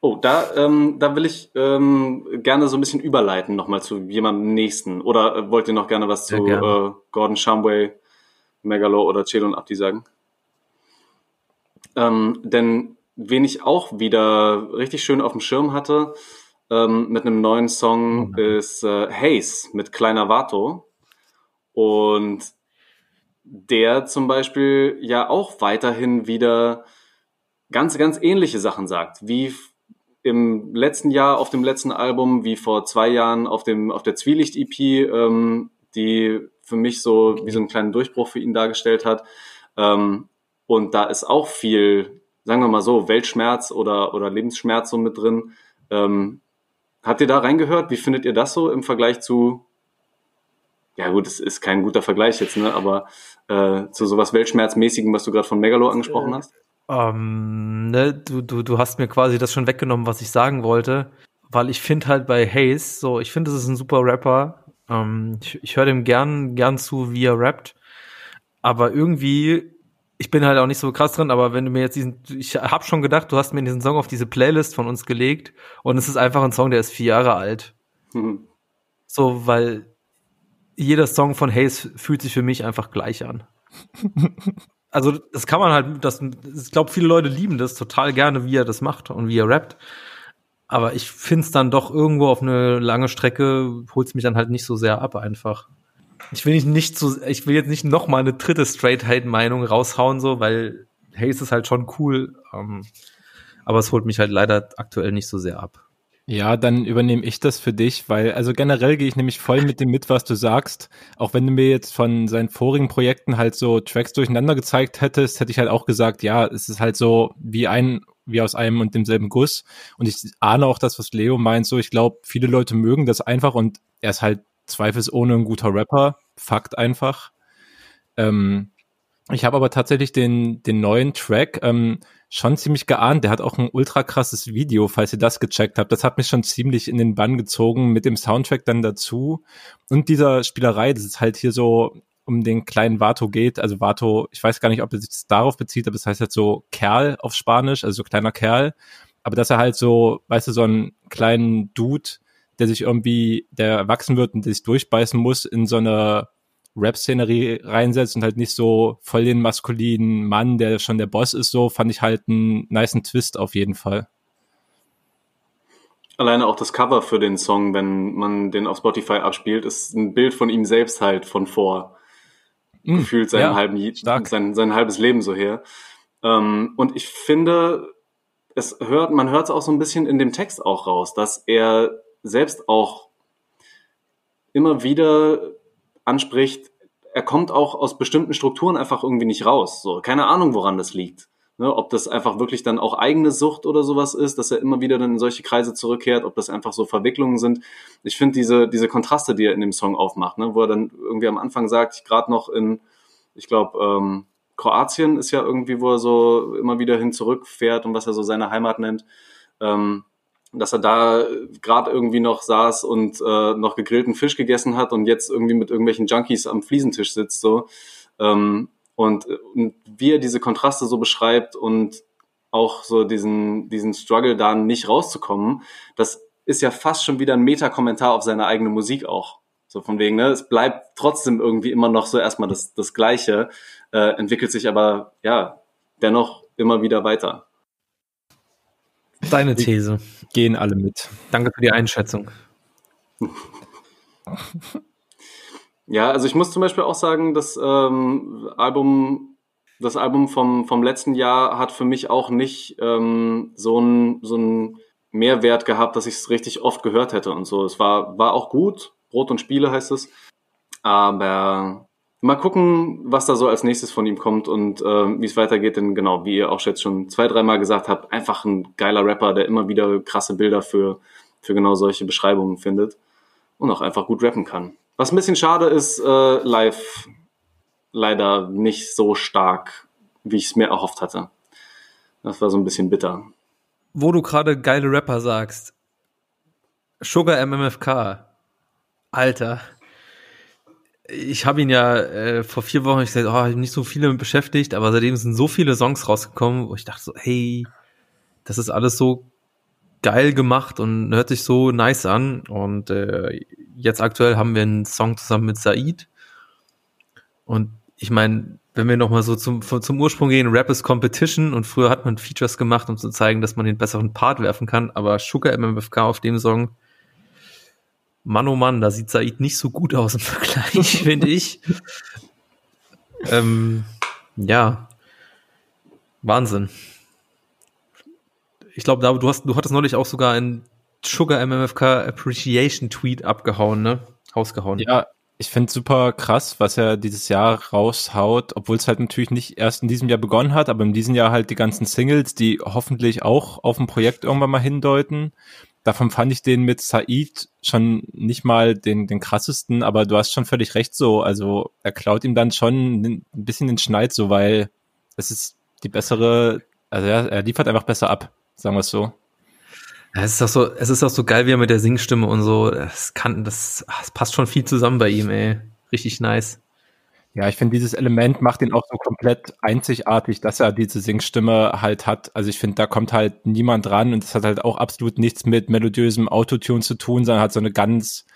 Oh, da, ähm, da will ich ähm, gerne so ein bisschen überleiten nochmal zu jemandem nächsten. Oder äh, wollt ihr noch gerne was zu äh, Gordon Shumway Megalo oder Chelon Abdi sagen. Ähm, denn wen ich auch wieder richtig schön auf dem Schirm hatte ähm, mit einem neuen Song ist äh, Haze mit Kleiner Vato. Und der zum Beispiel ja auch weiterhin wieder ganz, ganz ähnliche Sachen sagt, wie im letzten Jahr auf dem letzten Album, wie vor zwei Jahren auf dem auf der Zwielicht-EP, ähm, die für mich so wie so einen kleinen Durchbruch für ihn dargestellt hat. Ähm, und da ist auch viel, sagen wir mal so, Weltschmerz oder, oder Lebensschmerz so mit drin. Ähm, habt ihr da reingehört? Wie findet ihr das so im Vergleich zu, ja gut, es ist kein guter Vergleich jetzt, ne, aber äh, zu sowas Weltschmerzmäßigem, was du gerade von Megalo angesprochen hast? Ähm, ne, du, du, du hast mir quasi das schon weggenommen, was ich sagen wollte, weil ich finde halt bei Hayes, so, ich finde, es ist ein super Rapper, ähm, ich ich höre dem gern, gern zu, wie er rappt. Aber irgendwie, ich bin halt auch nicht so krass drin, aber wenn du mir jetzt diesen, ich habe schon gedacht, du hast mir diesen Song auf diese Playlist von uns gelegt und es ist einfach ein Song, der ist vier Jahre alt. Mhm. So, weil jeder Song von Hayes fühlt sich für mich einfach gleich an. also das kann man halt, das, ich glaube, viele Leute lieben das total gerne, wie er das macht und wie er rappt. Aber ich finde es dann doch irgendwo auf eine lange Strecke, holt es mich dann halt nicht so sehr ab einfach. Ich will nicht, nicht so, ich will jetzt nicht noch mal eine dritte Straight-Hate-Meinung raushauen, so, weil Haze ist halt schon cool. Ähm, aber es holt mich halt leider aktuell nicht so sehr ab. Ja, dann übernehme ich das für dich, weil also generell gehe ich nämlich voll mit dem mit, was du sagst. Auch wenn du mir jetzt von seinen vorigen Projekten halt so Tracks durcheinander gezeigt hättest, hätte ich halt auch gesagt, ja, es ist halt so wie ein wie aus einem und demselben Guss. Und ich ahne auch das, was Leo meint, so ich glaube, viele Leute mögen das einfach und er ist halt zweifelsohne ein guter Rapper. Fakt einfach. Ähm, ich habe aber tatsächlich den, den neuen Track ähm, schon ziemlich geahnt. Der hat auch ein ultra krasses Video, falls ihr das gecheckt habt. Das hat mich schon ziemlich in den Bann gezogen mit dem Soundtrack dann dazu. Und dieser Spielerei, das ist halt hier so um den kleinen Vato geht. Also Vato, ich weiß gar nicht, ob er sich darauf bezieht, aber es heißt halt so Kerl auf Spanisch, also so kleiner Kerl. Aber dass er halt so, weißt du, so einen kleinen Dude, der sich irgendwie, der erwachsen wird und der sich durchbeißen muss in so eine Rap-Szenerie reinsetzt und halt nicht so voll den maskulinen Mann, der schon der Boss ist, so fand ich halt einen niceen Twist auf jeden Fall. Alleine auch das Cover für den Song, wenn man den auf Spotify abspielt, ist ein Bild von ihm selbst halt von vor. Mm, gefühlt sein, ja, halben, sein, sein halbes Leben so her. Ähm, und ich finde, es hört, man hört es auch so ein bisschen in dem Text auch raus, dass er selbst auch immer wieder anspricht, er kommt auch aus bestimmten Strukturen einfach irgendwie nicht raus. So, keine Ahnung, woran das liegt. Ne, ob das einfach wirklich dann auch eigene Sucht oder sowas ist, dass er immer wieder dann in solche Kreise zurückkehrt, ob das einfach so Verwicklungen sind. Ich finde diese, diese Kontraste, die er in dem Song aufmacht, ne, wo er dann irgendwie am Anfang sagt, ich gerade noch in, ich glaube, ähm, Kroatien ist ja irgendwie, wo er so immer wieder hin zurückfährt und was er so seine Heimat nennt. Ähm, dass er da gerade irgendwie noch saß und äh, noch gegrillten Fisch gegessen hat und jetzt irgendwie mit irgendwelchen Junkies am Fliesentisch sitzt so ähm, und, und wie er diese Kontraste so beschreibt und auch so diesen diesen Struggle da nicht rauszukommen, das ist ja fast schon wieder ein Meta-Kommentar auf seine eigene Musik auch. So von wegen, ne, es bleibt trotzdem irgendwie immer noch so erstmal das, das Gleiche, äh, entwickelt sich aber ja dennoch immer wieder weiter. Deine These. Gehen alle mit. Danke für die Einschätzung. Ja, also ich muss zum Beispiel auch sagen, das ähm, Album, das Album vom, vom letzten Jahr hat für mich auch nicht ähm, so einen so einen Mehrwert gehabt, dass ich es richtig oft gehört hätte und so. Es war, war auch gut, Brot und Spiele heißt es. Aber mal gucken, was da so als nächstes von ihm kommt und äh, wie es weitergeht. Denn genau, wie ihr auch jetzt schon zwei, dreimal gesagt habt, einfach ein geiler Rapper, der immer wieder krasse Bilder für, für genau solche Beschreibungen findet und auch einfach gut rappen kann. Was ein bisschen schade ist, äh, live leider nicht so stark, wie ich es mir erhofft hatte. Das war so ein bisschen bitter. Wo du gerade geile Rapper sagst, Sugar MMFK, Alter, ich habe ihn ja äh, vor vier Wochen, ich gesagt, oh, ich nicht so viele beschäftigt, aber seitdem sind so viele Songs rausgekommen, wo ich dachte so, hey, das ist alles so geil gemacht und hört sich so nice an. Und äh, jetzt aktuell haben wir einen Song zusammen mit Said. Und ich meine, wenn wir nochmal so zum, zum Ursprung gehen, Rap ist Competition und früher hat man Features gemacht, um zu zeigen, dass man den besseren Part werfen kann, aber Sugar MMFK auf dem Song Mann, oh Mann, da sieht Said nicht so gut aus im Vergleich, finde ich. Ähm, ja, Wahnsinn. Ich glaube, du hast, du hattest neulich auch sogar einen Sugar MMFK Appreciation Tweet abgehauen, ne? Hausgehauen. Ja, ich finde super krass, was er dieses Jahr raushaut, obwohl es halt natürlich nicht erst in diesem Jahr begonnen hat, aber in diesem Jahr halt die ganzen Singles, die hoffentlich auch auf ein Projekt irgendwann mal hindeuten davon fand ich den mit Said schon nicht mal den, den krassesten, aber du hast schon völlig recht so. Also er klaut ihm dann schon ein bisschen den Schneid so, weil es ist die bessere, also er, er liefert einfach besser ab, sagen wir es so. Es ist auch so, es ist auch so geil, wie er mit der Singstimme und so, das kann, das, das passt schon viel zusammen bei ihm, ey. Richtig nice. Ja, ich finde, dieses Element macht ihn auch so komplett einzigartig, dass er diese Singstimme halt hat. Also ich finde, da kommt halt niemand dran und das hat halt auch absolut nichts mit melodiösem Autotune zu tun, sondern hat so eine ganz,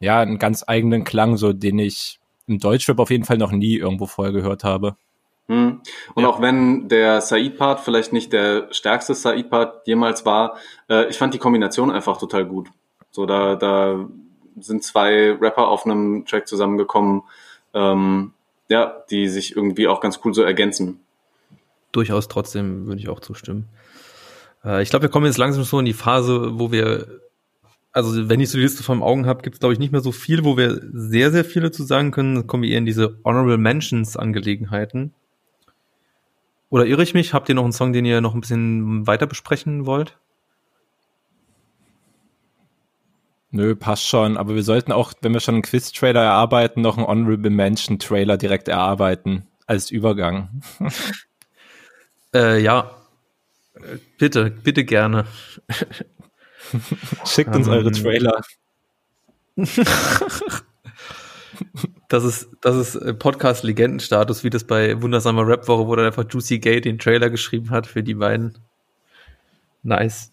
ja, einen ganz eigenen Klang, so den ich im Deutschrap auf jeden Fall noch nie irgendwo vorher gehört habe. Hm. Und ja. auch wenn der Said-Part vielleicht nicht der stärkste Said-Part jemals war, äh, ich fand die Kombination einfach total gut. So, da, da sind zwei Rapper auf einem Track zusammengekommen, ähm, ja, die sich irgendwie auch ganz cool so ergänzen. Durchaus trotzdem würde ich auch zustimmen. Äh, ich glaube, wir kommen jetzt langsam so in die Phase, wo wir, also wenn ich so die Liste vor Augen habe, gibt es glaube ich nicht mehr so viel, wo wir sehr, sehr viele zu sagen können. Dann kommen wir eher in diese Honorable Mentions Angelegenheiten. Oder irre ich mich? Habt ihr noch einen Song, den ihr noch ein bisschen weiter besprechen wollt? Nö, passt schon. Aber wir sollten auch, wenn wir schon einen Quiz-Trailer erarbeiten, noch einen Honorable Mention-Trailer direkt erarbeiten als Übergang. äh, ja, bitte, bitte gerne. Schickt uns um, eure ähm. Trailer. das ist, das ist Podcast-Legendenstatus, wie das bei Wundersamer Rap-Woche, wo dann einfach Juicy Gay den Trailer geschrieben hat für die beiden. Nice.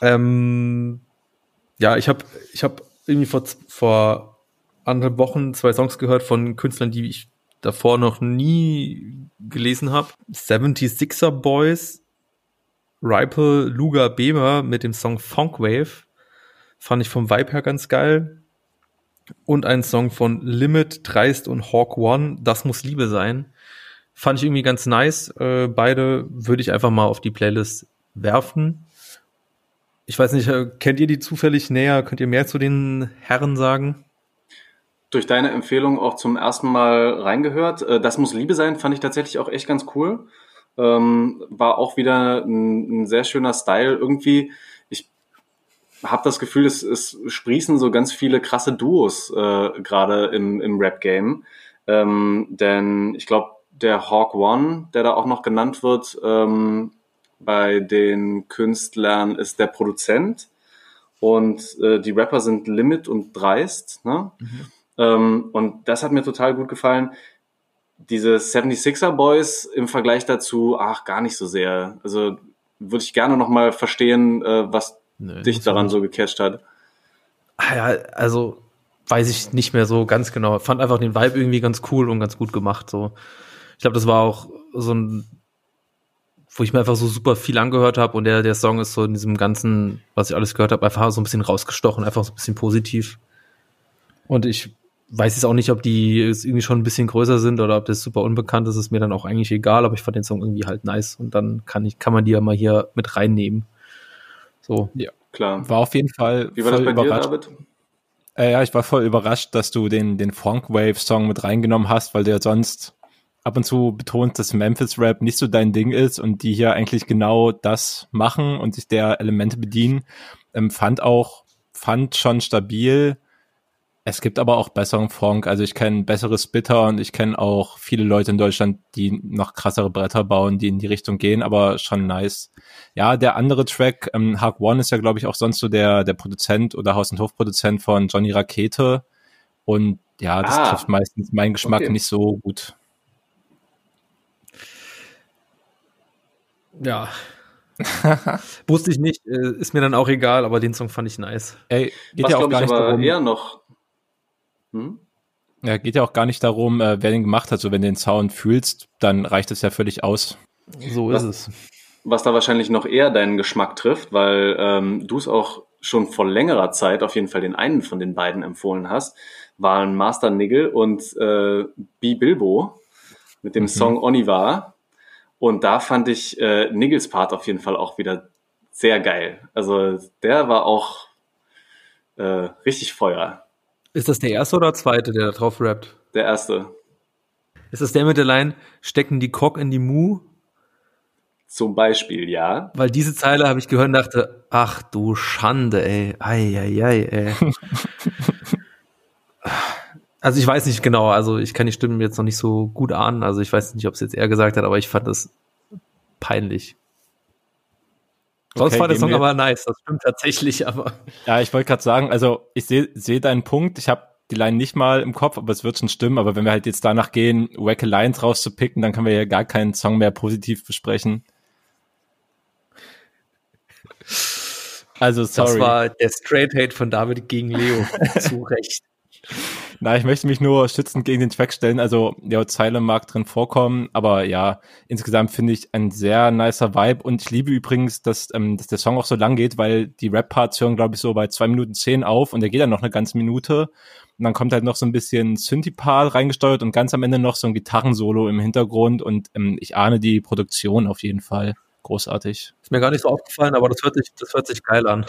Ähm, ja, ich habe ich hab irgendwie vor, vor anderthalb Wochen zwei Songs gehört von Künstlern, die ich davor noch nie gelesen habe. 76er Boys, Ripple, Luga Bemer mit dem Song Funkwave. Fand ich vom Vibe her ganz geil. Und ein Song von Limit, Dreist und Hawk One, Das muss Liebe sein. Fand ich irgendwie ganz nice. Äh, beide würde ich einfach mal auf die Playlist werfen. Ich weiß nicht, äh, kennt ihr die zufällig näher? Könnt ihr mehr zu den Herren sagen? Durch deine Empfehlung auch zum ersten Mal reingehört. Äh, das muss Liebe sein, fand ich tatsächlich auch echt ganz cool. Ähm, war auch wieder ein, ein, sehr schöner Style. Irgendwie, habe das Gefühl, es, es sprießen so ganz viele krasse Duos äh, gerade im, im Rap-Game. Ähm, denn ich glaube, der Hawk One, der da auch noch genannt wird, ähm, bei den Künstlern ist der Produzent und äh, die Rapper sind Limit und Dreist. Ne? Mhm. Ähm, und das hat mir total gut gefallen. Diese 76er Boys im Vergleich dazu, ach, gar nicht so sehr. Also würde ich gerne nochmal verstehen, äh, was nee, dich daran so gecatcht hat. Ah ja, also weiß ich nicht mehr so ganz genau. Fand einfach den Vibe irgendwie ganz cool und ganz gut gemacht. So, ich glaube, das war auch so ein wo ich mir einfach so super viel angehört habe und der, der Song ist so in diesem ganzen, was ich alles gehört habe, einfach so ein bisschen rausgestochen, einfach so ein bisschen positiv. Und ich weiß jetzt auch nicht, ob die irgendwie schon ein bisschen größer sind oder ob das super unbekannt ist, ist mir dann auch eigentlich egal, aber ich fand den Song irgendwie halt nice und dann kann ich, kann man die ja mal hier mit reinnehmen. So. Ja, klar. War auf jeden Fall Wie war voll das bei überrascht. Dir, David? Äh, ja, ich war voll überrascht, dass du den, den Funk Wave Song mit reingenommen hast, weil der sonst ab und zu betont, dass Memphis Rap nicht so dein Ding ist und die hier eigentlich genau das machen und sich der Elemente bedienen. Ähm, fand auch, fand schon stabil. Es gibt aber auch besseren Funk. Also ich kenne bessere Spitter und ich kenne auch viele Leute in Deutschland, die noch krassere Bretter bauen, die in die Richtung gehen, aber schon nice. Ja, der andere Track, ähm, Hug One ist ja, glaube ich, auch sonst so der, der Produzent oder Haus- und Hofproduzent von Johnny Rakete. Und ja, das ah, trifft meistens meinen Geschmack okay. nicht so gut. Ja. Wusste ich nicht, äh, ist mir dann auch egal, aber den Song fand ich nice. Ey, geht Was, ja auch gar nicht darum. Eher noch. Hm? Ja, geht ja auch gar nicht darum, äh, wer den gemacht hat. So, wenn du den Sound fühlst, dann reicht es ja völlig aus. So was, ist es. Was da wahrscheinlich noch eher deinen Geschmack trifft, weil ähm, du es auch schon vor längerer Zeit auf jeden Fall den einen von den beiden empfohlen hast, waren Master Nigel und äh, B. Bilbo mit dem mhm. Song Onivar. Und da fand ich äh, Niggles Part auf jeden Fall auch wieder sehr geil. Also der war auch äh, richtig Feuer. Ist das der erste oder zweite, der da drauf rappt? Der erste. Ist das der mit der Line, stecken die Cock in die Mu? Zum Beispiel, ja. Weil diese Zeile habe ich gehört und dachte, ach du Schande, ey. Ei, ei, ei, ey. Also ich weiß nicht genau, also ich kann die Stimmen jetzt noch nicht so gut ahnen, also ich weiß nicht, ob es jetzt er gesagt hat, aber ich fand das peinlich. Sonst okay, war der Song aber nice, das stimmt tatsächlich, aber. Ja, ich wollte gerade sagen, also ich sehe seh deinen Punkt, ich habe die Line nicht mal im Kopf, aber es wird schon stimmen, aber wenn wir halt jetzt danach gehen, wacke Lines rauszupicken, dann können wir ja gar keinen Song mehr positiv besprechen. Also sorry. Das war der Straight Hate von David gegen Leo. Zu Recht. Na, ich möchte mich nur schützend gegen den Track stellen. Also, der Zeile mag drin vorkommen, aber ja, insgesamt finde ich ein sehr nicer Vibe und ich liebe übrigens, dass, ähm, dass der Song auch so lang geht, weil die Rap-Parts hören, glaube ich, so bei zwei Minuten zehn auf und der geht dann noch eine ganze Minute. Und dann kommt halt noch so ein bisschen Synthie-Part reingesteuert und ganz am Ende noch so ein Gitarrensolo im Hintergrund und ähm, ich ahne die Produktion auf jeden Fall. Großartig. Ist mir gar nicht so aufgefallen, aber das hört sich, das hört sich geil an.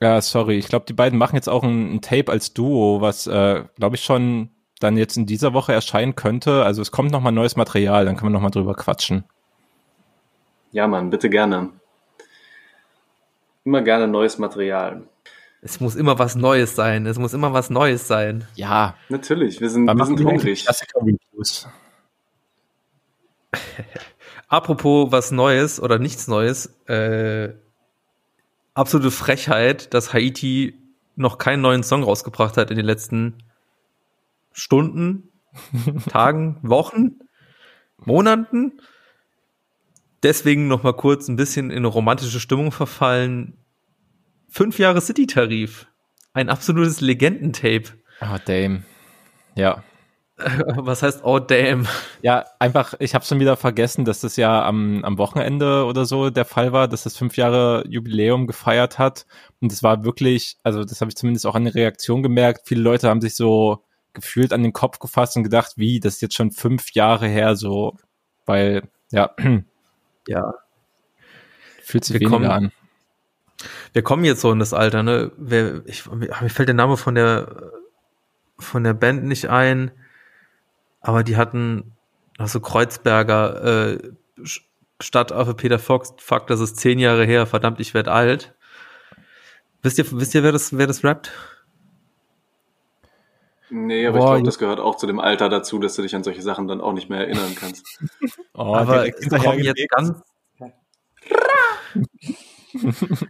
Ja, sorry. Ich glaube, die beiden machen jetzt auch ein, ein Tape als Duo, was, äh, glaube ich, schon dann jetzt in dieser Woche erscheinen könnte. Also es kommt nochmal neues Material, dann können wir nochmal drüber quatschen. Ja, Mann, bitte gerne. Immer gerne neues Material. Es muss immer was Neues sein. Es muss immer was Neues sein. Ja. Natürlich, wir sind, wir sind hungrig. Apropos was Neues oder nichts Neues, äh, absolute Frechheit, dass Haiti noch keinen neuen Song rausgebracht hat in den letzten Stunden, Tagen, Wochen, Monaten. Deswegen noch mal kurz ein bisschen in eine romantische Stimmung verfallen. Fünf Jahre City-Tarif. Ein absolutes Legendentape. Oh, Dame. Ja. Was heißt oh damn? Ja, einfach, ich habe schon wieder vergessen, dass das ja am, am Wochenende oder so der Fall war, dass das fünf Jahre Jubiläum gefeiert hat. Und es war wirklich, also das habe ich zumindest auch an der Reaktion gemerkt. Viele Leute haben sich so gefühlt an den Kopf gefasst und gedacht, wie, das ist jetzt schon fünf Jahre her, so, weil, ja, Ja. fühlt sich Wir weniger kommen- an. Wir kommen jetzt so in das Alter, ne? Wer, ich, mir fällt der Name von der von der Band nicht ein, aber die hatten also Kreuzberger äh, Stadtaffe Peter Fox, fuck, das ist zehn Jahre her, verdammt, ich werd alt. Wisst ihr, wisst ihr, wer das, wer das rappt? Nee, aber ich Boah, glaube, je- das gehört auch zu dem Alter dazu, dass du dich an solche Sachen dann auch nicht mehr erinnern kannst. Oh, aber es kommen jetzt ganz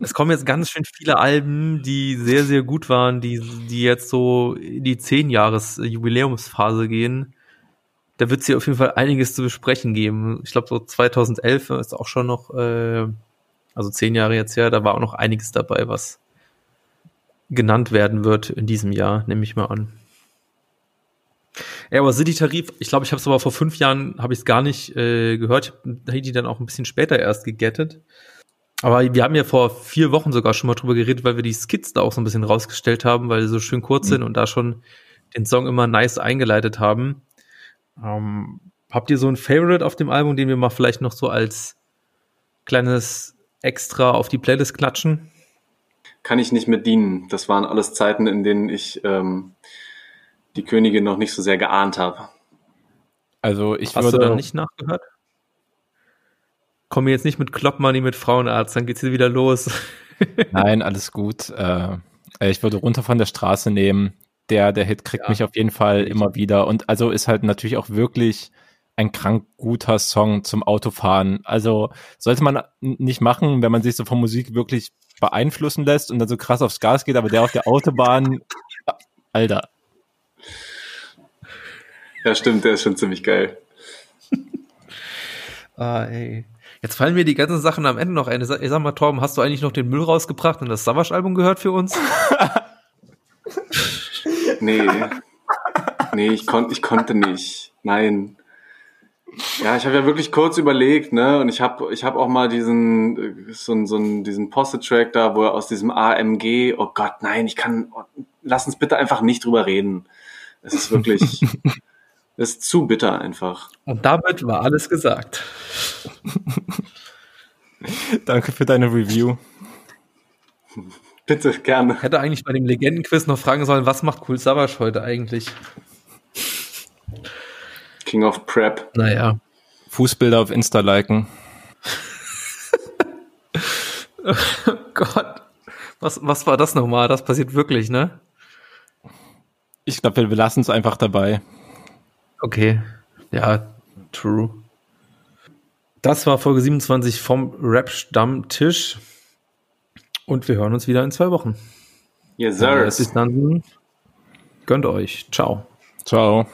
es kommen jetzt ganz schön viele Alben, die sehr, sehr gut waren, die, die jetzt so in die 10 Jahres Jubiläumsphase gehen. Da wird es hier auf jeden Fall einiges zu besprechen geben. Ich glaube, so 2011 ist auch schon noch, äh, also zehn Jahre jetzt her, da war auch noch einiges dabei, was genannt werden wird in diesem Jahr, nehme ich mal an. Ja, aber City Tarif, ich glaube, ich habe es aber vor fünf Jahren, habe ich es gar nicht äh, gehört. Ich habe die dann auch ein bisschen später erst gegettet. Aber wir haben ja vor vier Wochen sogar schon mal drüber geredet, weil wir die Skits da auch so ein bisschen rausgestellt haben, weil sie so schön kurz sind und da schon den Song immer nice eingeleitet haben. Ähm, habt ihr so ein Favorite auf dem Album, den wir mal vielleicht noch so als kleines Extra auf die Playlist klatschen? Kann ich nicht mit dienen. Das waren alles Zeiten, in denen ich ähm, die Königin noch nicht so sehr geahnt habe. Also ich Hast würde, du dann nicht nachgehört? Komm jetzt nicht mit Klopp Money mit Frauenarzt, dann geht's hier wieder los. nein, alles gut. Äh, ich würde runter von der Straße nehmen. Der, der Hit kriegt Ja. mich auf jeden Fall immer wieder. Und also ist halt natürlich auch wirklich ein krank guter Song zum Autofahren. Also sollte man nicht machen, wenn man sich so von Musik wirklich beeinflussen lässt und dann so krass aufs Gas geht, aber der auf der Autobahn, Alter. Ja, stimmt, der ist schon ziemlich geil. Ah, ey. Jetzt fallen mir die ganzen Sachen am Ende noch ein. Ich sag, ich sag mal, Torben, hast du eigentlich noch den Müll rausgebracht und das Savage-Album gehört für uns? Nee. Nee, ich, kon ich konnte nicht. Nein. Ja, ich habe ja wirklich kurz überlegt, ne? Und ich habe ich hab auch mal diesen äh, so, einen- so diesen Posse-Track da, wo er aus diesem AMG, oh Gott, nein, ich kann, oh, lass uns bitte einfach nicht drüber reden. Es ist wirklich, es ist zu bitter einfach. Und damit war alles gesagt. Danke für deine Review. Bitte, gerne. Hätte eigentlich bei dem Legendenquiz noch fragen sollen, was macht Cool Savage heute eigentlich? King of Prep. Naja. Fußbilder auf Insta liken. Gott. Was, was war das nochmal? Das passiert wirklich, ne? Ich glaube, wir belassen es einfach dabei. Okay. Ja, true. Das war Folge 27 vom Rap-Stammtisch. Und wir hören uns wieder in zwei Wochen. Yes, sir. Bis dann. Gönnt euch. Ciao. Ciao.